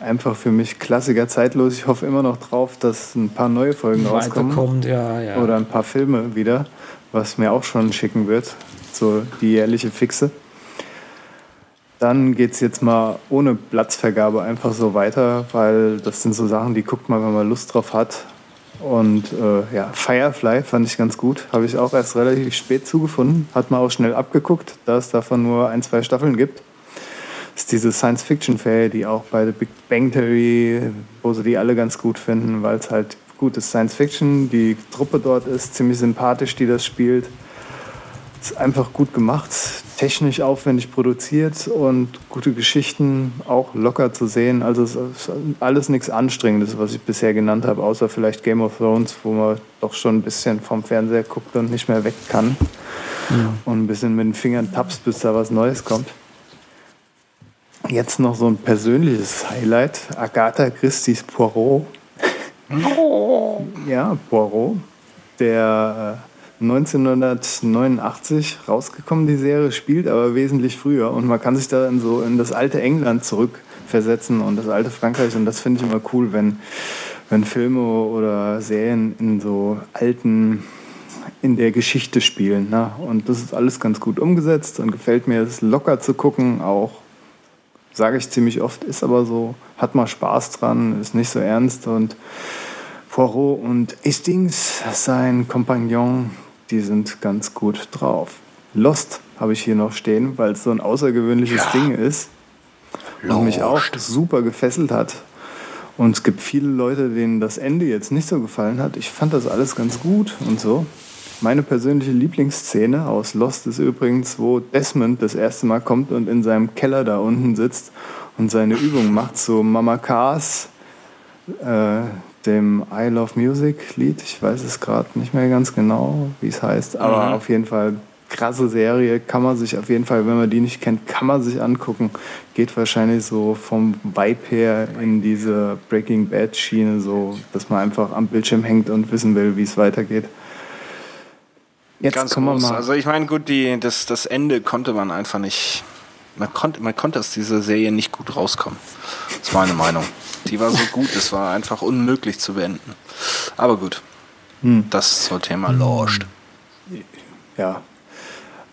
Einfach für mich Klassiker, zeitlos. Ich hoffe immer noch drauf, dass ein paar neue Folgen rauskommen. Ja, ja. Oder ein paar Filme wieder, was mir auch schon schicken wird. So die jährliche Fixe. Dann geht es jetzt mal ohne Platzvergabe einfach so weiter, weil das sind so Sachen, die guckt man, wenn man Lust drauf hat. Und äh, ja, Firefly fand ich ganz gut. Habe ich auch erst relativ spät zugefunden. Hat man auch schnell abgeguckt, da es davon nur ein, zwei Staffeln gibt. Das ist diese Science-Fiction-Fähige, die auch bei The Big Bang Theory, wo sie die alle ganz gut finden, weil es halt gut ist Science-Fiction. Die Truppe dort ist ziemlich sympathisch, die das spielt. Ist einfach gut gemacht, technisch aufwendig produziert und gute Geschichten auch locker zu sehen. Also es ist alles nichts Anstrengendes, was ich bisher genannt habe, außer vielleicht Game of Thrones, wo man doch schon ein bisschen vom Fernseher guckt und nicht mehr weg kann. Ja. Und ein bisschen mit den Fingern tappst, bis da was Neues kommt. Jetzt noch so ein persönliches Highlight. Agatha Christie's Poirot. Oh. ja, Poirot. Der äh, 1989 rausgekommen, die Serie, spielt aber wesentlich früher und man kann sich da in so in das alte England zurückversetzen und das alte Frankreich und das finde ich immer cool, wenn, wenn Filme oder Serien in so alten, in der Geschichte spielen. Ne? Und das ist alles ganz gut umgesetzt und gefällt mir, es locker zu gucken, auch sage ich ziemlich oft, ist aber so, hat mal Spaß dran, ist nicht so ernst und Poirot und Hastings, sein Kompagnon, die sind ganz gut drauf. Lost habe ich hier noch stehen, weil es so ein außergewöhnliches ja. Ding ist Lost. und mich auch super gefesselt hat. Und es gibt viele Leute, denen das Ende jetzt nicht so gefallen hat. Ich fand das alles ganz gut und so. Meine persönliche Lieblingsszene aus Lost ist übrigens, wo Desmond das erste Mal kommt und in seinem Keller da unten sitzt und seine Übung macht, so Mama Cars, äh, dem I Love Music Lied. Ich weiß es gerade nicht mehr ganz genau, wie es heißt, aber mhm. auf jeden Fall krasse Serie. Kann man sich auf jeden Fall, wenn man die nicht kennt, kann man sich angucken. Geht wahrscheinlich so vom Vibe her in diese Breaking Bad Schiene, so dass man einfach am Bildschirm hängt und wissen will, wie es weitergeht. Jetzt Ganz kommen wir mal. Also ich meine, gut, die, das, das Ende konnte man einfach nicht. Man konnte, man konnte aus dieser Serie nicht gut rauskommen. Das ist meine Meinung. Die war so gut, es war einfach unmöglich zu beenden. Aber gut, hm. das zum Thema Lost. Ja.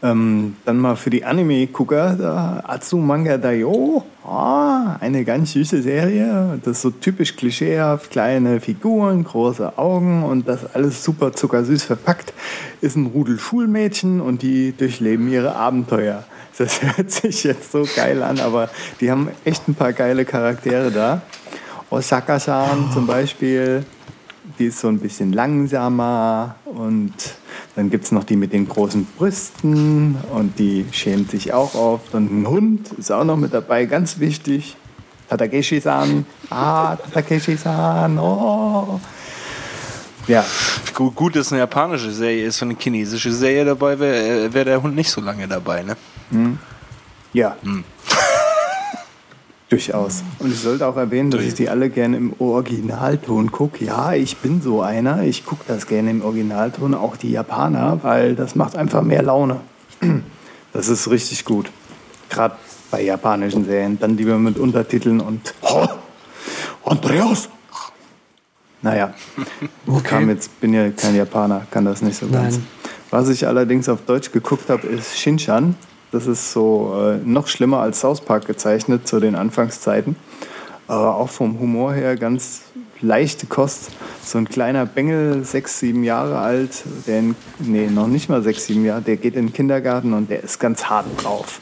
Ähm, dann mal für die Anime-Gucker, Atsumanga Dayo, ah, eine ganz süße Serie. Das ist so typisch klischeehaft, kleine Figuren, große Augen und das alles super zuckersüß verpackt. Ist ein Rudel Schulmädchen und die durchleben ihre Abenteuer. Das hört sich jetzt so geil an, aber die haben echt ein paar geile Charaktere da. Osaka-san zum Beispiel, die ist so ein bisschen langsamer und dann gibt es noch die mit den großen Brüsten und die schämt sich auch oft und ein Hund ist auch noch mit dabei, ganz wichtig. Tadakeshi-san, ah, Tadakeshi-san, oh. Ja. Gut, gut, dass eine japanische Serie ist, wenn eine chinesische Serie dabei wäre, wäre der Hund nicht so lange dabei, ne? Hm. Ja. Hm. Durchaus. Und ich sollte auch erwähnen, dass ich die alle gerne im Originalton gucke. Ja, ich bin so einer. Ich gucke das gerne im Originalton, auch die Japaner, weil das macht einfach mehr Laune. Das ist richtig gut. Gerade bei japanischen Serien. Dann lieber mit Untertiteln und oh, Andreas! Naja, okay. kam jetzt, bin ja kein Japaner, kann das nicht so ganz. Nein. Was ich allerdings auf Deutsch geguckt habe, ist Shinchan. Das ist so äh, noch schlimmer als South Park gezeichnet zu den Anfangszeiten. Aber auch vom Humor her ganz leichte Kost. So ein kleiner Bengel, sechs, sieben Jahre alt, der in, nee, noch nicht mal sechs, sieben Jahre, der geht in den Kindergarten und der ist ganz hart drauf,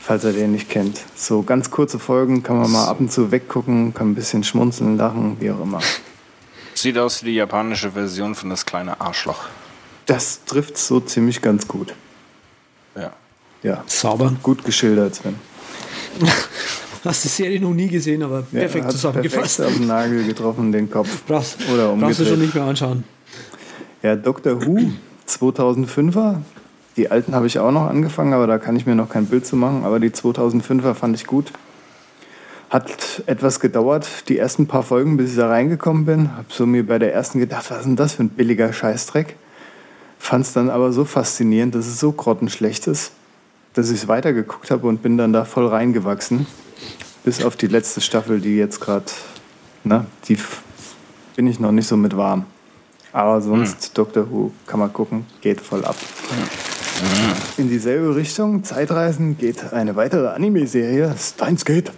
falls er den nicht kennt. So ganz kurze Folgen kann man mal ab und zu weggucken, kann ein bisschen schmunzeln, lachen, wie auch immer. Sieht aus wie die japanische Version von das kleine Arschloch. Das trifft so ziemlich ganz gut. Ja. Sauber. Gut geschildert, Sven. Hast die Serie noch nie gesehen, aber ja, perfekt zusammengefasst. Perfekt auf den Nagel getroffen, den Kopf. Brauchst, Oder umgedreht. brauchst du schon nicht mehr anschauen. Ja, Dr. Who, 2005er. Die alten habe ich auch noch angefangen, aber da kann ich mir noch kein Bild zu machen. Aber die 2005er fand ich gut. Hat etwas gedauert, die ersten paar Folgen, bis ich da reingekommen bin. Hab so mir bei der ersten gedacht, was ist denn das für ein billiger Scheißdreck? Fand es dann aber so faszinierend, dass es so grottenschlecht ist dass ich es weitergeguckt habe und bin dann da voll reingewachsen. Bis auf die letzte Staffel, die jetzt gerade, ne, die bin ich noch nicht so mit warm. Aber sonst Doctor Who kann man gucken, geht voll ab. In dieselbe Richtung, Zeitreisen, geht eine weitere Anime-Serie, Steins Gate.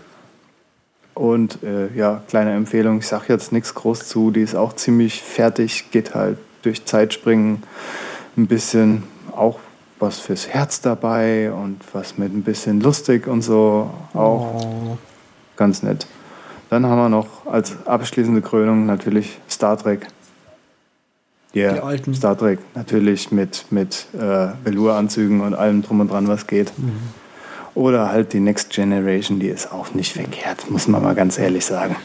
Und äh, ja, kleine Empfehlung, ich sag jetzt nichts groß zu, die ist auch ziemlich fertig, geht halt durch Zeitspringen ein bisschen auch was fürs Herz dabei und was mit ein bisschen lustig und so auch Oh. ganz nett. Dann haben wir noch als abschließende Krönung natürlich Star Trek. Ja, Die alten. Star Trek natürlich mit, mit äh, Velour-Anzügen und allem drum und dran, was geht. Mhm. Oder halt die Next Generation, die ist auch nicht verkehrt, muss man mal ganz ehrlich sagen.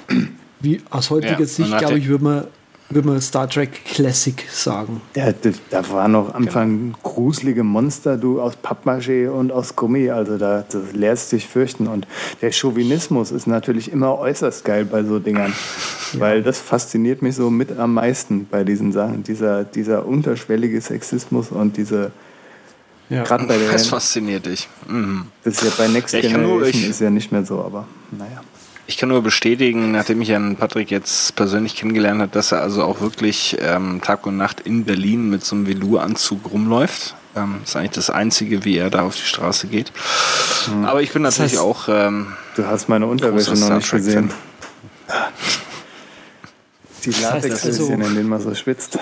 Wie aus heutiger Ja, Sicht, glaube ich, würde man, würd man Star Trek Classic sagen. Ja, da, da war noch Anfang gruselige Monster, du aus Pappmaché und aus Gummi, also da das lässt dich fürchten. Und der Chauvinismus ist natürlich immer äußerst geil bei so Dingern, weil das fasziniert mich so mit am meisten bei diesen Sachen. Dieser, dieser unterschwellige Sexismus und diese, Ja. gerade bei der, Das fasziniert dich. Mhm. das ist ja bei Next Ja, nur- Generation ist ja nicht mehr so, aber naja. Ich kann nur bestätigen, nachdem ich Herrn Patrick jetzt persönlich kennengelernt habe, dass er also auch wirklich ähm, Tag und Nacht in Berlin mit so einem Velour-Anzug rumläuft. Ähm, ist eigentlich das Einzige, wie er da auf die Straße geht. Aber ich bin natürlich heißt- auch ähm, Du hast meine Unterwäsche noch nicht Trek Die heißt Latexhöschen, also- in denen man so schwitzt.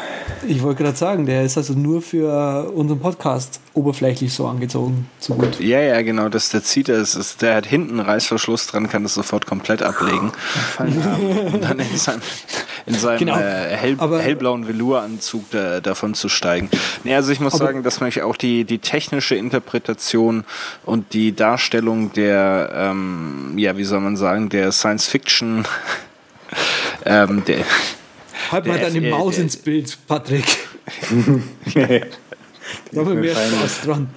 Ich wollte gerade sagen, der ist also nur für unseren Podcast oberflächlich so angezogen. So gut. Ja, ja, genau, das der zieht es. Der hat hinten einen Reißverschluss dran, kann das sofort komplett ablegen. Und dann in, sein, in seinem Genau. äh, hell, hellblauen Velouranzug da, davon zu steigen. Nee, also ich muss sagen, dass mich auch die, die technische Interpretation und die Darstellung der, ähm, ja, wie soll man sagen, der Science Fiction, ähm, der, Halt mal Der deine F- Maus der- ins Bild, Patrick. Da haben wir mehr. Spaß dran.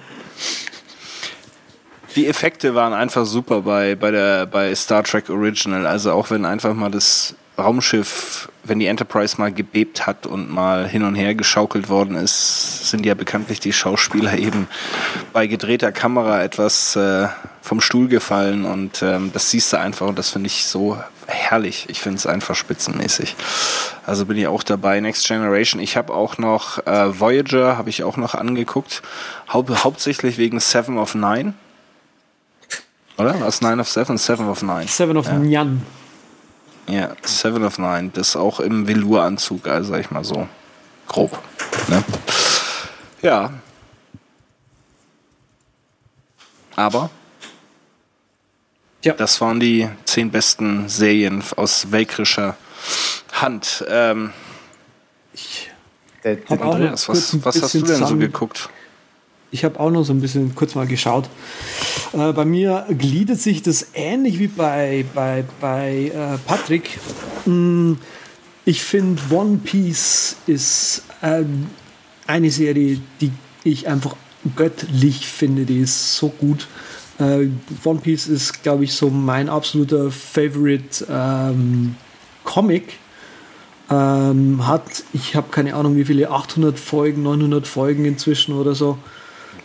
Die Effekte waren einfach super bei, bei, der, bei Star Trek Original. Also auch wenn einfach mal das Raumschiff, wenn die Enterprise mal gebebt hat und mal hin und her geschaukelt worden ist, sind ja bekanntlich die Schauspieler eben bei gedrehter Kamera etwas äh, vom Stuhl gefallen und ähm, das siehst du einfach und das finde ich so herrlich. Ich finde es einfach spitzenmäßig. Also bin ich auch dabei. Next Generation. Ich habe auch noch äh, Voyager, habe ich auch noch angeguckt. Hau hauptsächlich wegen Seven of Nine. Oder? Was? Nine of Seven? Seven of Nine. Seven of Nyan. Ja, Seven of Nine. Das auch im Velour-Anzug, also sag ich mal so. Grob. Ne? Ja. Aber Ja. das waren die zehn besten Serien aus welkrischer Hand. Ähm, Der, Hab auch noch Andreas, was, was hast du denn so geguckt? Ich habe auch noch so ein bisschen kurz mal geschaut. Äh, bei mir gliedert sich das ähnlich wie bei, bei, bei äh, Patrick. Mm, Ich finde One Piece ist ähm, eine Serie, die ich einfach göttlich finde. Die ist so gut. Äh, One Piece ist, glaube ich, so mein absoluter Favorite ähm, Comic. Ähm, hat, ich habe keine Ahnung, wie viele, 800 Folgen, 900 Folgen inzwischen oder so.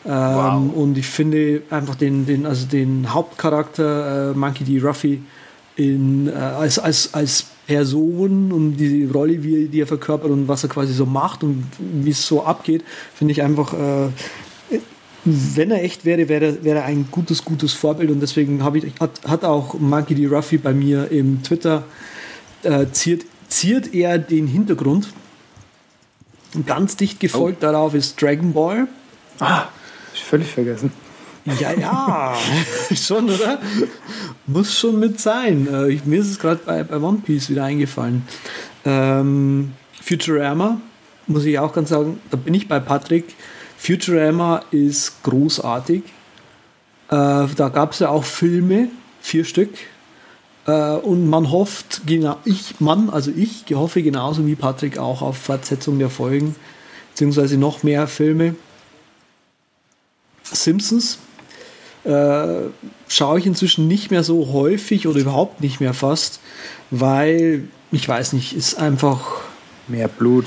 Ähm, Und ich finde einfach den, den, also den Hauptcharakter, äh, Monkey D. Ruffy, in, äh, als, als, als Person und die Rolle, wie, die er verkörpert und was er quasi so macht und wie es so abgeht, finde ich einfach, äh, wenn er echt wäre, wäre er, wäre er ein gutes, gutes Vorbild und deswegen ich, hat, hat auch Monkey D. Ruffy bei mir im Twitter äh, ziert, ziert er den Hintergrund. Und ganz dicht gefolgt darauf ist Dragon Ball. Ah, ich völlig vergessen. Ja, ja, schon, oder? Muss schon mit sein. Äh, ich, mir ist es gerade bei, bei One Piece wieder eingefallen. Ähm, Futurama, muss ich auch ganz sagen, da bin ich bei Patrick. Futurama ist großartig. Äh, da gab es ja auch Filme, vier Stück. Äh, und man hofft, genau, ich, Mann, also ich hoffe genauso wie Patrick auch auf Fortsetzung der Folgen, beziehungsweise noch mehr Filme. Simpsons äh, schaue ich inzwischen nicht mehr so häufig oder überhaupt nicht mehr fast, weil ich weiß nicht, ist einfach Mehr Blut.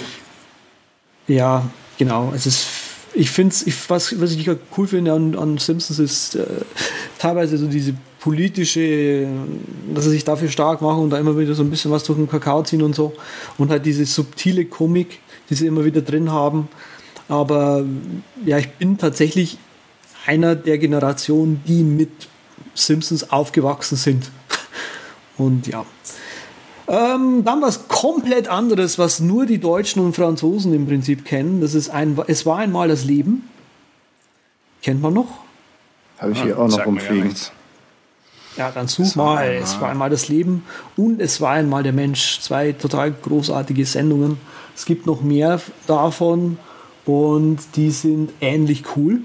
ja genau, es ist ich finde ich, was, was ich cool finde an, an Simpsons ist äh, teilweise so diese politische, dass sie sich dafür stark machen und da immer wieder so ein bisschen was durch den Kakao ziehen und so. Und halt diese subtile Komik, die sie immer wieder drin haben. Aber ja, ich bin tatsächlich einer der Generationen, die mit Simpsons aufgewachsen sind. Und ja. Ähm, dann was komplett anderes, was nur die Deutschen und Franzosen im Prinzip kennen. Das ist ein, es war einmal das Leben. Kennt man noch? Habe ich hier auch noch rumfliegen. Ja, dann such mal. Einmal. Es war einmal das Leben und es war einmal der Mensch. Zwei total großartige Sendungen. Es gibt noch mehr davon und die sind ähnlich cool.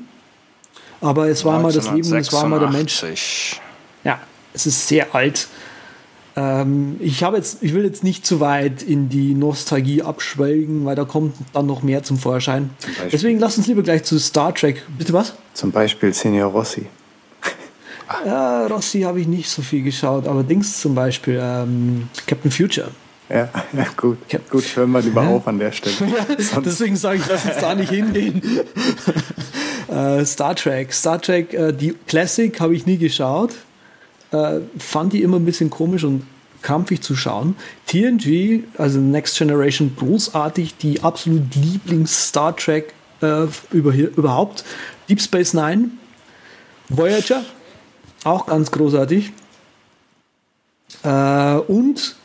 Aber es war einmal das Leben und es war einmal der Mensch. Ja, es ist sehr alt. Ähm, ich, jetzt, ich will jetzt nicht zu weit in die Nostalgie abschwelgen, weil da kommt dann noch mehr zum Vorschein. Zum Deswegen lass uns lieber gleich zu Star Trek. Bitte was? Zum Beispiel Senior Rossi. Ja, Rossi habe ich nicht so viel geschaut, aber Dings zum Beispiel, ähm, Captain Future. Ja, ja gut. Gut, hören wir lieber ja. auf an der Stelle. Deswegen sage ich, lass uns da nicht hingehen. äh, Star Trek. Star Trek, äh, die Classic habe ich nie geschaut. Äh, fand die immer ein bisschen komisch und krampfig zu schauen. TNG, also Next Generation, großartig, die absolut Lieblings-Star Trek äh, über, überhaupt. Deep Space Nine, Voyager, auch ganz großartig. Äh, und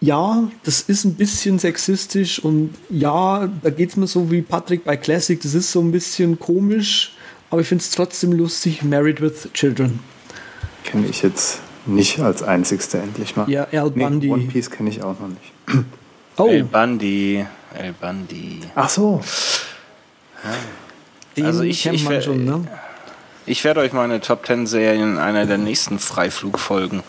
ja, das ist ein bisschen sexistisch und ja, da geht es mir so wie Patrick bei Classic, das ist so ein bisschen komisch, aber ich finde es trotzdem lustig, Married with Children. Kenne ich jetzt nicht als einzigster endlich mal. Ja, Al Bundy. Nee, One Piece kenne ich auch noch nicht. Oh. El Bundy. El Bundy. Ach so. Ja. Den also ich, ich, man schon, ne? Ich werde euch meine Top 10 Serien in einer der nächsten Freiflugfolgen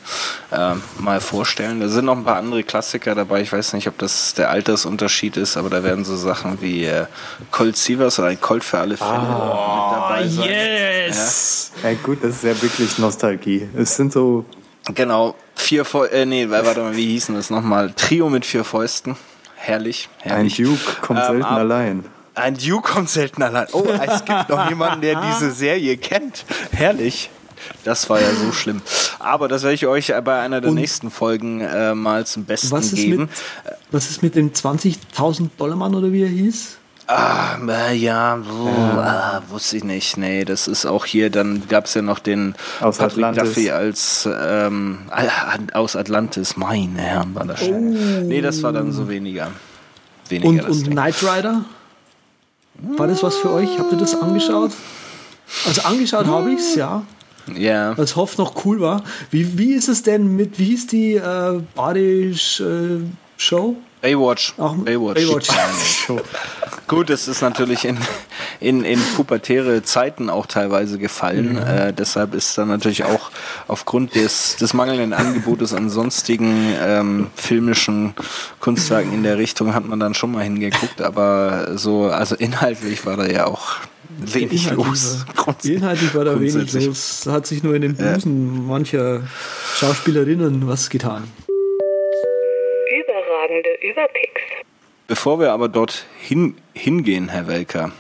äh, mal vorstellen. Da sind noch ein paar andere Klassiker dabei. Ich weiß nicht, ob das der Altersunterschied ist, aber da werden so Sachen wie äh, Colt Sievers oder ein Colt für alle Fälle ah, mit dabei sein. Yes! Ja. ja. gut, das ist ja wirklich Nostalgie. Es sind so Genau, vier Fäuste, äh, nee, warte mal, wie hießen das nochmal? Trio mit vier Fäusten. Herrlich, herrlich. Ein Duke kommt ähm, selten allein. Ein Duke kommt selten allein. Oh, es gibt noch jemanden, der diese Serie kennt. Herrlich. Das war ja so schlimm. Aber das werde ich euch bei einer der Und nächsten Folgen äh, mal zum Besten was geben. Mit, was ist mit dem 20.000 Dollar Mann oder wie er hieß? Ah, äh, ja, oh, ja. Ah, wusste ich nicht. Nee, das ist auch hier, dann gab es ja noch den aus Patrick Atlantis. Duffy als ähm, aus Atlantis. Meine Herren, war das schön. Oh. Nee, das war dann so weniger. weniger und und Knight Rider? War das was für euch? Habt ihr das angeschaut? Also angeschaut habe ich es, ja. Ja. Yeah. Als Hoff noch cool war. Wie, wie ist es denn mit, wie hieß die äh, Badisch äh, Show? Baywatch. Auch Baywatch. Baywatch. Gut, es ist natürlich in, in, in pubertäre Zeiten auch teilweise gefallen. Mhm. Äh, deshalb ist dann natürlich auch aufgrund des, des mangelnden Angebotes an sonstigen ähm, filmischen Kunstwerken in der Richtung hat man dann schon mal hingeguckt. Aber so, also inhaltlich war da ja auch wenig inhaltlich los. War, inhaltlich war da wenig los. Da hat sich nur in den Busen ja. mancher Schauspielerinnen was getan überragende Überpicks. Bevor wir aber dort hin, hingehen, Herr Welker,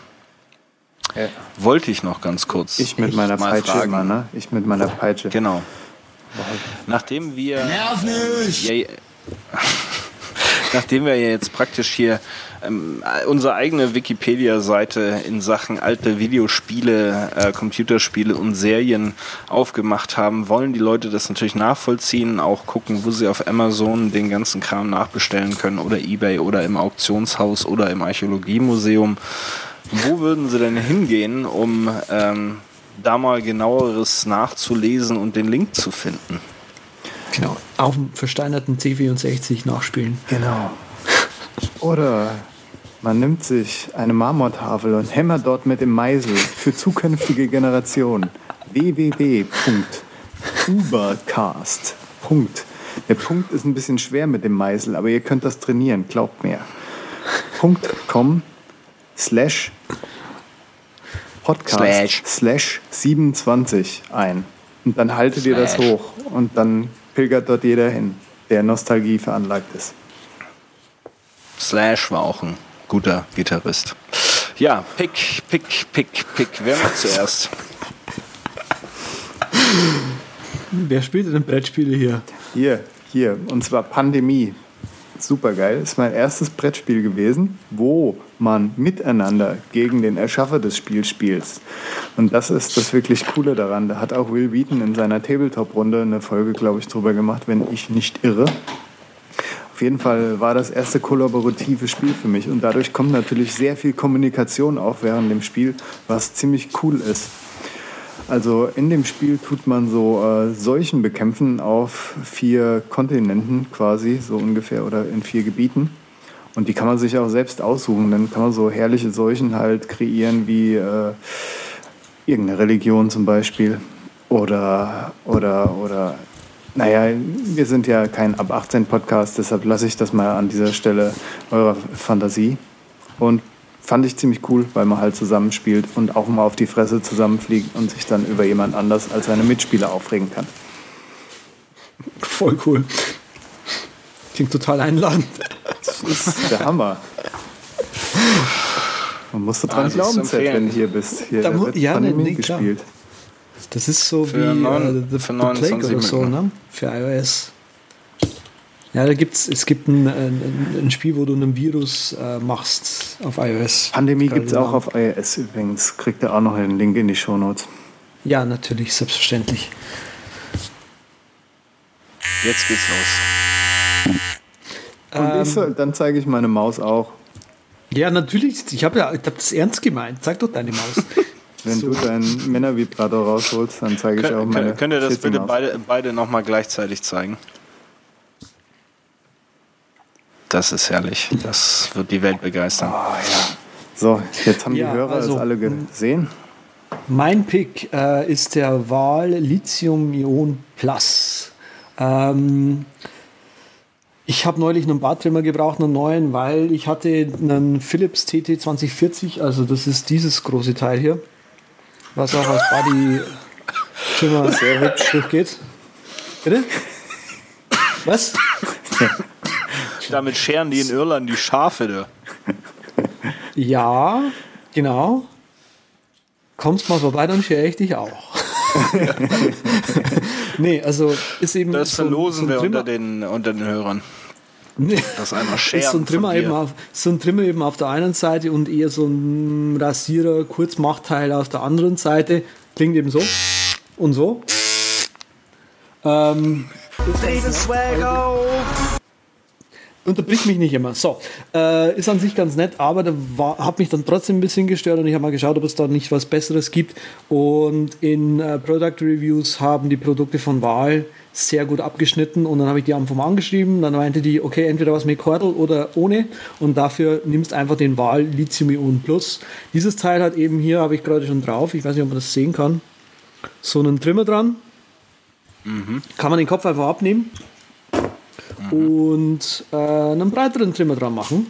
ja. wollte ich noch ganz kurz. Ich mit meiner Peitsche fragen. immer, ne? Ich mit meiner Peitsche. Genau. Nachdem wir. Nerv nicht! Ja, nachdem wir jetzt praktisch hier ähm, unsere eigene Wikipedia-Seite in Sachen alte Videospiele, äh, Computerspiele und Serien aufgemacht haben, wollen die Leute das natürlich nachvollziehen, auch gucken, wo sie auf Amazon den ganzen Kram nachbestellen können oder eBay oder im Auktionshaus oder im Archäologiemuseum. Wo würden sie denn hingehen, um ähm, da mal genaueres nachzulesen und den Link zu finden? Genau, auf dem versteinerten C64 nachspielen. Genau. Oder man nimmt sich eine Marmortafel und hämmert dort mit dem Meisel für zukünftige Generationen. www.ubercast. Der Punkt ist ein bisschen schwer mit dem Meisel, aber ihr könnt das trainieren, glaubt mir. .com slash Podcast slash, slash 27 ein. Und dann haltet slash. ihr das hoch und dann pilgert dort jeder hin, der Nostalgie veranlagt ist. Slash war auch ein guter Gitarrist. Ja, Pick, Pick, Pick, Pick. Wer macht zuerst? Wer spielt denn Brettspiele hier? Hier, hier. Und zwar Pandemie. Super geil. Ist mein erstes Brettspiel gewesen, wo man miteinander gegen den Erschaffer des Spiels spielt. Und das ist das wirklich Coole daran. Da hat auch Will Wheaton in seiner Tabletop-Runde eine Folge, glaube ich, drüber gemacht, wenn ich nicht irre. Auf jeden Fall war das erste kollaborative Spiel für mich und dadurch kommt natürlich sehr viel Kommunikation auch während dem Spiel, was ziemlich cool ist. Also in dem Spiel tut man so äh, Seuchen bekämpfen auf vier Kontinenten quasi, so ungefähr, oder in vier Gebieten. Und die kann man sich auch selbst aussuchen. Dann kann man so herrliche Seuchen halt kreieren wie äh, irgendeine Religion zum Beispiel. Oder, oder, oder, naja, wir sind ja kein Ab 18 Podcast, deshalb lasse ich das mal an dieser Stelle eurer Fantasie. Und fand ich ziemlich cool, weil man halt zusammenspielt und auch mal auf die Fresse zusammenfliegt und sich dann über jemand anders als seine Mitspieler aufregen kann. Voll cool. Klingt total einladend. Das ist der Hammer. Man muss dran Ah, glauben, Zed, wenn du hier bist. Hier Da wird ja, Pandemie nee, klar. gespielt. Das ist so Für wie neun- äh, The, für The Plague 29 oder so, ne? Für iOS. Ja, da gibt's, es gibt ein, ein, ein Spiel, wo du einen Virus äh, machst auf iOS. Pandemie gibt es auch auf iOS übrigens. Kriegt ihr auch noch einen Link in die Shownotes. Ja, natürlich, selbstverständlich. Jetzt geht's los. Und Ähm, ich soll, dann zeige ich meine Maus auch. Ja, natürlich. Ich habe ja, ich hab das ernst gemeint. Zeig doch deine Maus. Wenn So. du deinen Männervibrator rausholst, dann zeige ich auch Kön meine könnt, könnt ihr das bitte beide, beide nochmal gleichzeitig zeigen? Das ist herrlich. Das wird die Welt begeistern. So, jetzt haben Ja, die Hörer also, es alle gesehen. Mein Pick äh, ist der Wahl Lithium-Ion Plus. Ähm, ich habe neulich einen Bartrimmer gebraucht, einen neuen, weil ich hatte einen Philips TT 2040, also das ist dieses große Teil hier, was auch als Body Trimmer sehr hübsch durchgeht. Bitte? Was? Damit scheren die in Irland die Schafe. Da. Ja, genau. Kommst mal vorbei, dann schere ich dich auch. nee, also ist eben. Das so verlosen so wir unter den, unter den Hörern. Nee. Das einmal ist scheren. so ein, Trimmer von dir. eben auf, so ein Trimmer eben auf der einen Seite und eher so ein Rasierer, Kurzmachteil auf der anderen Seite. Klingt eben so und so. Ähm, Unterbrich mich nicht immer. So, äh, ist an sich ganz nett, aber da hat mich dann trotzdem ein bisschen gestört und ich habe mal geschaut, ob es da nicht was Besseres gibt. Und in äh, Product Reviews haben die Produkte von Wahl sehr gut abgeschnitten und dann habe ich die am Anfang angeschrieben. Dann meinte die, okay, entweder was mit Kordel oder ohne und dafür nimmst einfach den Wahl Lithium-Ion Plus. Dieses Teil hat eben hier, habe ich gerade schon drauf, ich weiß nicht, ob man das sehen kann, so einen Trimmer dran. Kann man den Kopf einfach abnehmen und äh, einen breiteren Trimmer dran machen.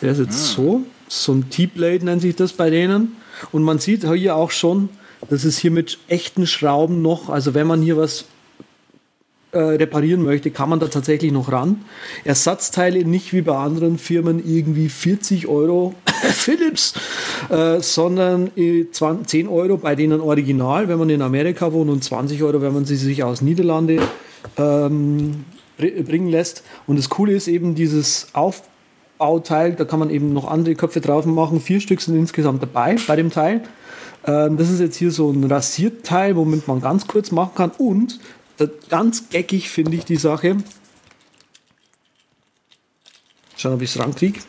Der ist jetzt so, so ein T-Blade nennt sich das bei denen. Und man sieht hier auch schon, das ist hier mit echten Schrauben noch, also wenn man hier was äh, reparieren möchte, kann man da tatsächlich noch ran. Ersatzteile nicht wie bei anderen Firmen irgendwie 40 Euro Philips, äh, sondern äh, 20, 10 Euro bei denen original, wenn man in Amerika wohnt und 20 Euro, wenn man sie sich aus Niederlande ähm, bringen lässt. Und das Coole ist eben dieses Aufbauteil, da kann man eben noch andere Köpfe drauf machen. Vier Stück sind insgesamt dabei bei dem Teil. Ähm, das ist jetzt hier so ein Rasierteil, womit man ganz kurz machen kann. Und ganz geckig finde ich die Sache. Schauen, ob ich es rankriege.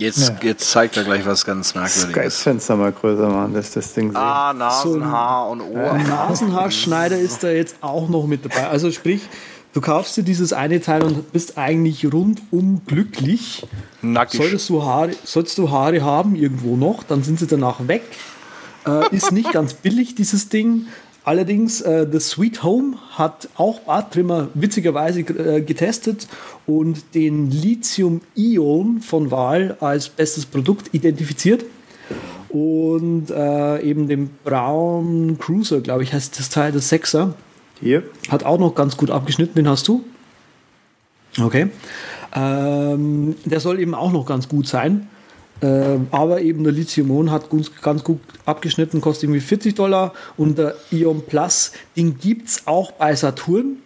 Jetzt, jetzt zeigt er gleich was ganz Das Merkwürdiges. Skype-Fenster mal größer machen, dass das Ding sieht. Ah, Nasen, Haar und Ohr. Nasenhaarschneider ist da jetzt auch noch mit dabei. Also sprich, du kaufst dir dieses eine Teil und bist eigentlich rundum glücklich. Nackig. Solltest du, Haare, solltest du Haare haben irgendwo noch, dann sind sie danach weg. Äh, ist nicht ganz billig, dieses Ding. Allerdings, äh, The Sweet Home hat auch Barttrimmer witzigerweise äh, getestet und den Lithium-Ion von Wahl als bestes Produkt identifiziert. Und äh, eben den Brown Cruiser, glaube ich, heißt das Teil, das Sechser, Hier, hat auch noch ganz gut abgeschnitten. Den hast du? Okay. Ähm, der soll eben auch noch ganz gut sein. Ähm, aber eben der Lithium-Ion hat ganz, ganz gut abgeschnitten, kostet irgendwie 40 Dollar. Und der Ion Plus, den gibt es auch bei Saturn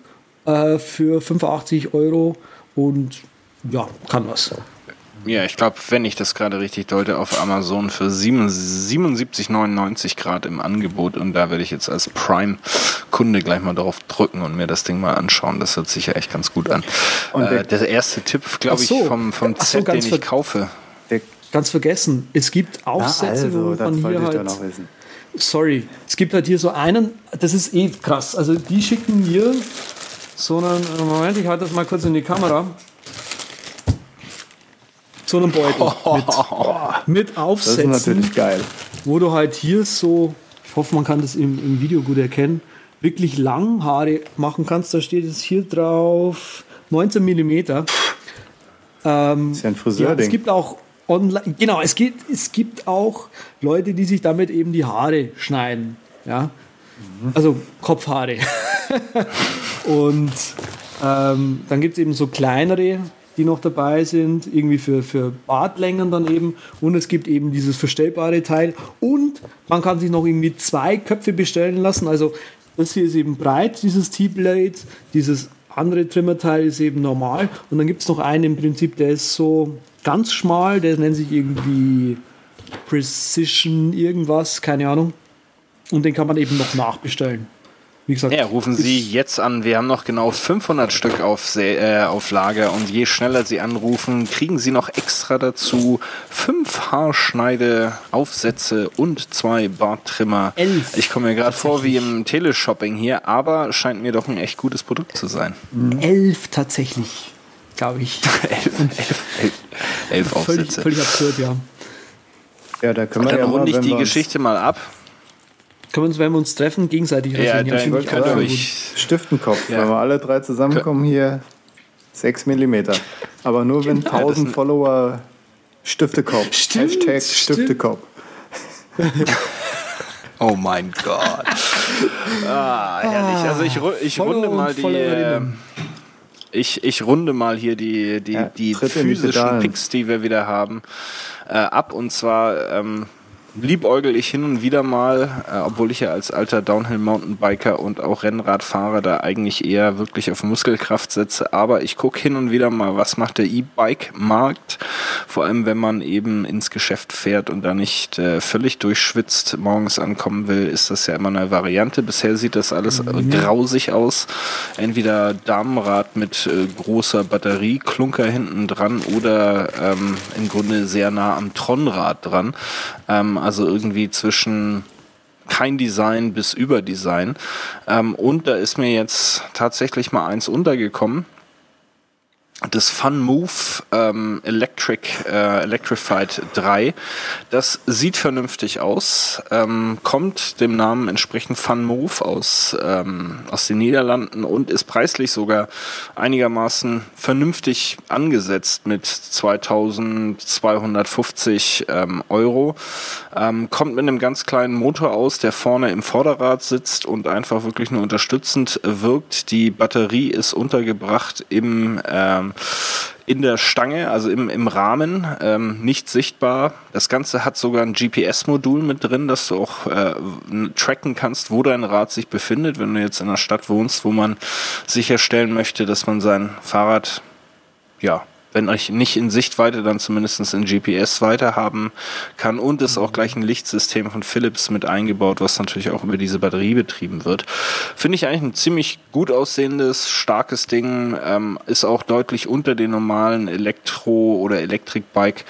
äh, für 85 Euro. Und ja, kann was. Ja, ich glaube, wenn ich das gerade richtig deute, auf Amazon für 77,99 Grad im Angebot. Und da werde ich jetzt als Prime-Kunde gleich mal drauf drücken und mir das Ding mal anschauen. Das hört sich ja echt ganz gut an. Und der, äh, der erste Tipp, glaube so. ich, vom, vom Ach so, den ich kaufe. Ganz vergessen, es gibt Aufsätze, Na also, wo man hier halt. Sorry, es gibt halt hier so einen, das ist eh krass. Also die schicken mir so einen, Moment, ich halte das mal kurz in die Kamera. So einen Beutel mit, mit Aufsätzen. Das ist natürlich geil. Wo du halt hier so, ich hoffe, man kann das im, im Video gut erkennen, wirklich lang Haare machen kannst. Da steht es hier drauf 19 mm. Ähm, ist ja ein Friseur. Ja, es gibt auch online, genau, es gibt, es gibt auch Leute, die sich damit eben die Haare schneiden. Ja? Also Kopfhaare. und ähm, dann gibt es eben so kleinere, die noch dabei sind, irgendwie für, für Bartlängen dann eben. Und es gibt eben dieses verstellbare Teil. Und man kann sich noch irgendwie zwei Köpfe bestellen lassen. Also das hier ist eben breit, dieses T-Blade. Dieses andere Trimmerteil ist eben normal. Und dann gibt es noch einen im Prinzip, der ist so ganz schmal, der nennt sich irgendwie Precision irgendwas, keine Ahnung. Und den kann man eben noch nachbestellen. Wie gesagt, ja, rufen Sie jetzt an. Wir haben noch genau 500 Stück auf, äh, auf Lager und je schneller Sie anrufen, kriegen Sie noch extra dazu fünf Haarschneide-Aufsätze und zwei Barttrimmer. Elf. Ich komme mir gerade vor wie im Teleshopping hier, aber scheint mir doch ein echt gutes Produkt zu sein. Elf tatsächlich, glaube ich. elf, elf, elf, elf Aufsätze. Völlig, völlig absurd, ja. Ja, da können wir Dann ja runde ich die Geschichte mal ab. Können wir uns, wenn wir uns treffen, gegenseitig ja, rasieren? Ja, könnt ihr euch Stiftenkopf. Ja. Wenn wir alle drei zusammenkommen, hier 6 mm. Aber nur wenn 1000 Follower Stiftekopf. Stimmt, Hashtag Stiftekopf. oh mein Gott. Ah, herrlich. Also ich, ich runde mal die. Ich, ich runde mal hier die, die, ja, die physischen Picks, die wir wieder haben, äh, ab. Und zwar ähm, liebäugel ich hin und wieder mal, äh, obwohl ich ja als alter Downhill-Mountainbiker und auch Rennradfahrer da eigentlich eher wirklich auf Muskelkraft setze. Aber ich gucke hin und wieder mal, was macht der E-Bike-Markt, vor allem wenn man eben ins Geschäft fährt und da nicht äh, völlig durchschwitzt morgens ankommen will, ist das ja immer eine Variante. Bisher sieht das alles mhm. grausig aus. Entweder Damenrad mit äh, großer Batterieklunker hinten dran oder ähm, im Grunde sehr nah am Tronrad dran. Ähm, also irgendwie zwischen kein Design bis Überdesign. Ähm, und da ist mir jetzt tatsächlich mal eins untergekommen das Fun Move ähm, Electric äh, Electrified 3. Das sieht vernünftig aus, ähm, kommt dem Namen entsprechend Fun Move aus, ähm, aus den Niederlanden und ist preislich sogar einigermaßen vernünftig angesetzt mit 2250 ähm, Euro. Ähm, kommt mit einem ganz kleinen Motor aus, der vorne im Vorderrad sitzt und einfach wirklich nur unterstützend wirkt. Die Batterie ist untergebracht im ähm, in der Stange, also im, im Rahmen, ähm, nicht sichtbar. Das Ganze hat sogar ein GPS-Modul mit drin, dass du auch äh, tracken kannst, wo dein Rad sich befindet, wenn du jetzt in einer Stadt wohnst, wo man sicherstellen möchte, dass man sein Fahrrad ja wenn euch nicht in Sichtweite, dann zumindest in GPS weiterhaben kann. Und ist auch gleich ein Lichtsystem von Philips mit eingebaut, was natürlich auch über diese Batterie betrieben wird. Finde ich eigentlich ein ziemlich gut aussehendes, starkes Ding, ähm, ist auch deutlich unter den normalen Elektro- oder Elektrikbike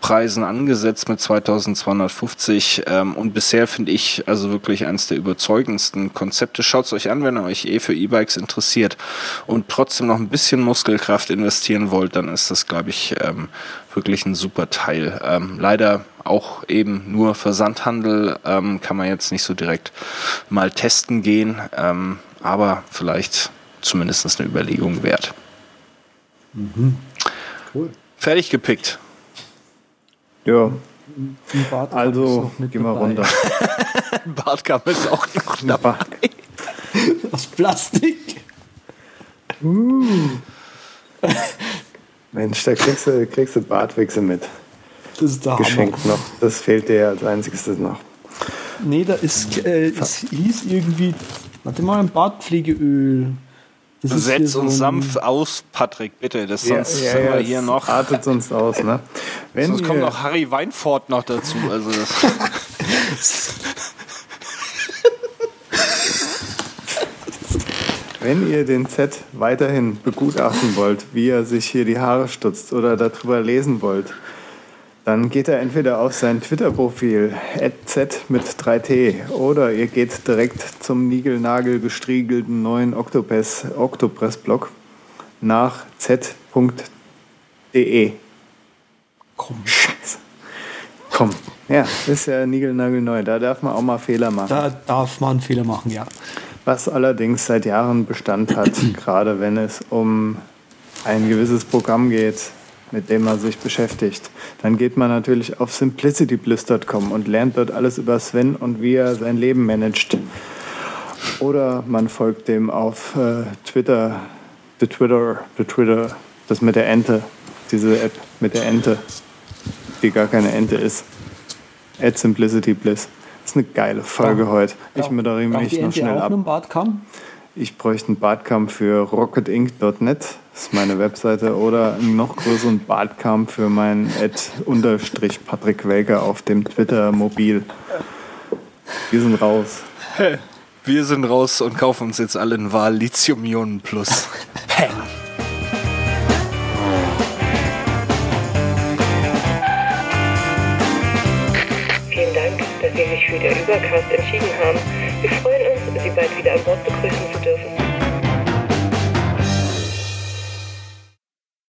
Preisen angesetzt mit 2250 ähm, und bisher finde ich also wirklich eines der überzeugendsten Konzepte. Schaut es euch an, wenn ihr euch eh für E-Bikes interessiert und trotzdem noch ein bisschen Muskelkraft investieren wollt, dann ist das, glaube ich, ähm, wirklich ein super Teil. Ähm, leider auch eben nur Versandhandel, ähm, kann man jetzt nicht so direkt mal testen gehen, ähm, aber vielleicht zumindest eine Überlegung wert. Mhm. Cool. Fertig gepickt. Ja. Also, geh mal runter. Bartkamm ist auch noch dabei. Aus Plastik. Uh. Mensch, da kriegst du, kriegst du Bartwichse mit. Das ist der Geschenkt Hammer. noch. Das fehlt dir als einziges noch. Nee, da ist, äh, es hieß irgendwie, warte mal, ein Bartpflegeöl. Das Setz so uns ein- sanft aus, Patrick, bitte. Das sonst sind wir es hier noch. Artet sonst aus, ne? Wenn Sonst kommt noch Harry Weinfort noch dazu. Also das, Wenn ihr den Z weiterhin begutachten wollt, wie er sich hier die Haare stutzt oder darüber lesen wollt, dann geht er entweder auf sein Twitter-Profil Z mit 3T oder ihr geht direkt zum Nigelnagel gestriegelten neuen Octopus, Octopress-Blog nach z.de. Komm, Scheiße. Komm, ja, ist ja niegelnagelneu. Da darf man auch mal Fehler machen. da darf man Fehler machen, ja. Was allerdings seit Jahren Bestand hat, gerade wenn es um ein gewisses Programm geht, mit dem man sich beschäftigt. Dann geht man natürlich auf simplicitybliss.com und lernt dort alles über Sven und wie er sein Leben managt. Oder man folgt dem auf äh, Twitter, the Twitter, the Twitter, das mit der Ente, diese App mit der Ente, die gar keine Ente ist. At Simplicity Bliss. ist eine geile Folge Ja. heute. Ich Ja. moderiere mich noch Ente schnell ab. Ich bräuchte einen Bartkamm für rocketinc.net, das ist meine Webseite, oder einen noch größeren Bartkamm für meinen Ad unterstrich Patrick Welker auf dem Twitter-Mobil. Wir sind raus. wir sind raus und kaufen uns jetzt alle ein Wahl Lithium-Ionen Plus. Peng. Vielen Dank, dass Sie sich für den Übercast entschieden haben. Wir freuen uns, Sie bald wieder an Bord begrüßen.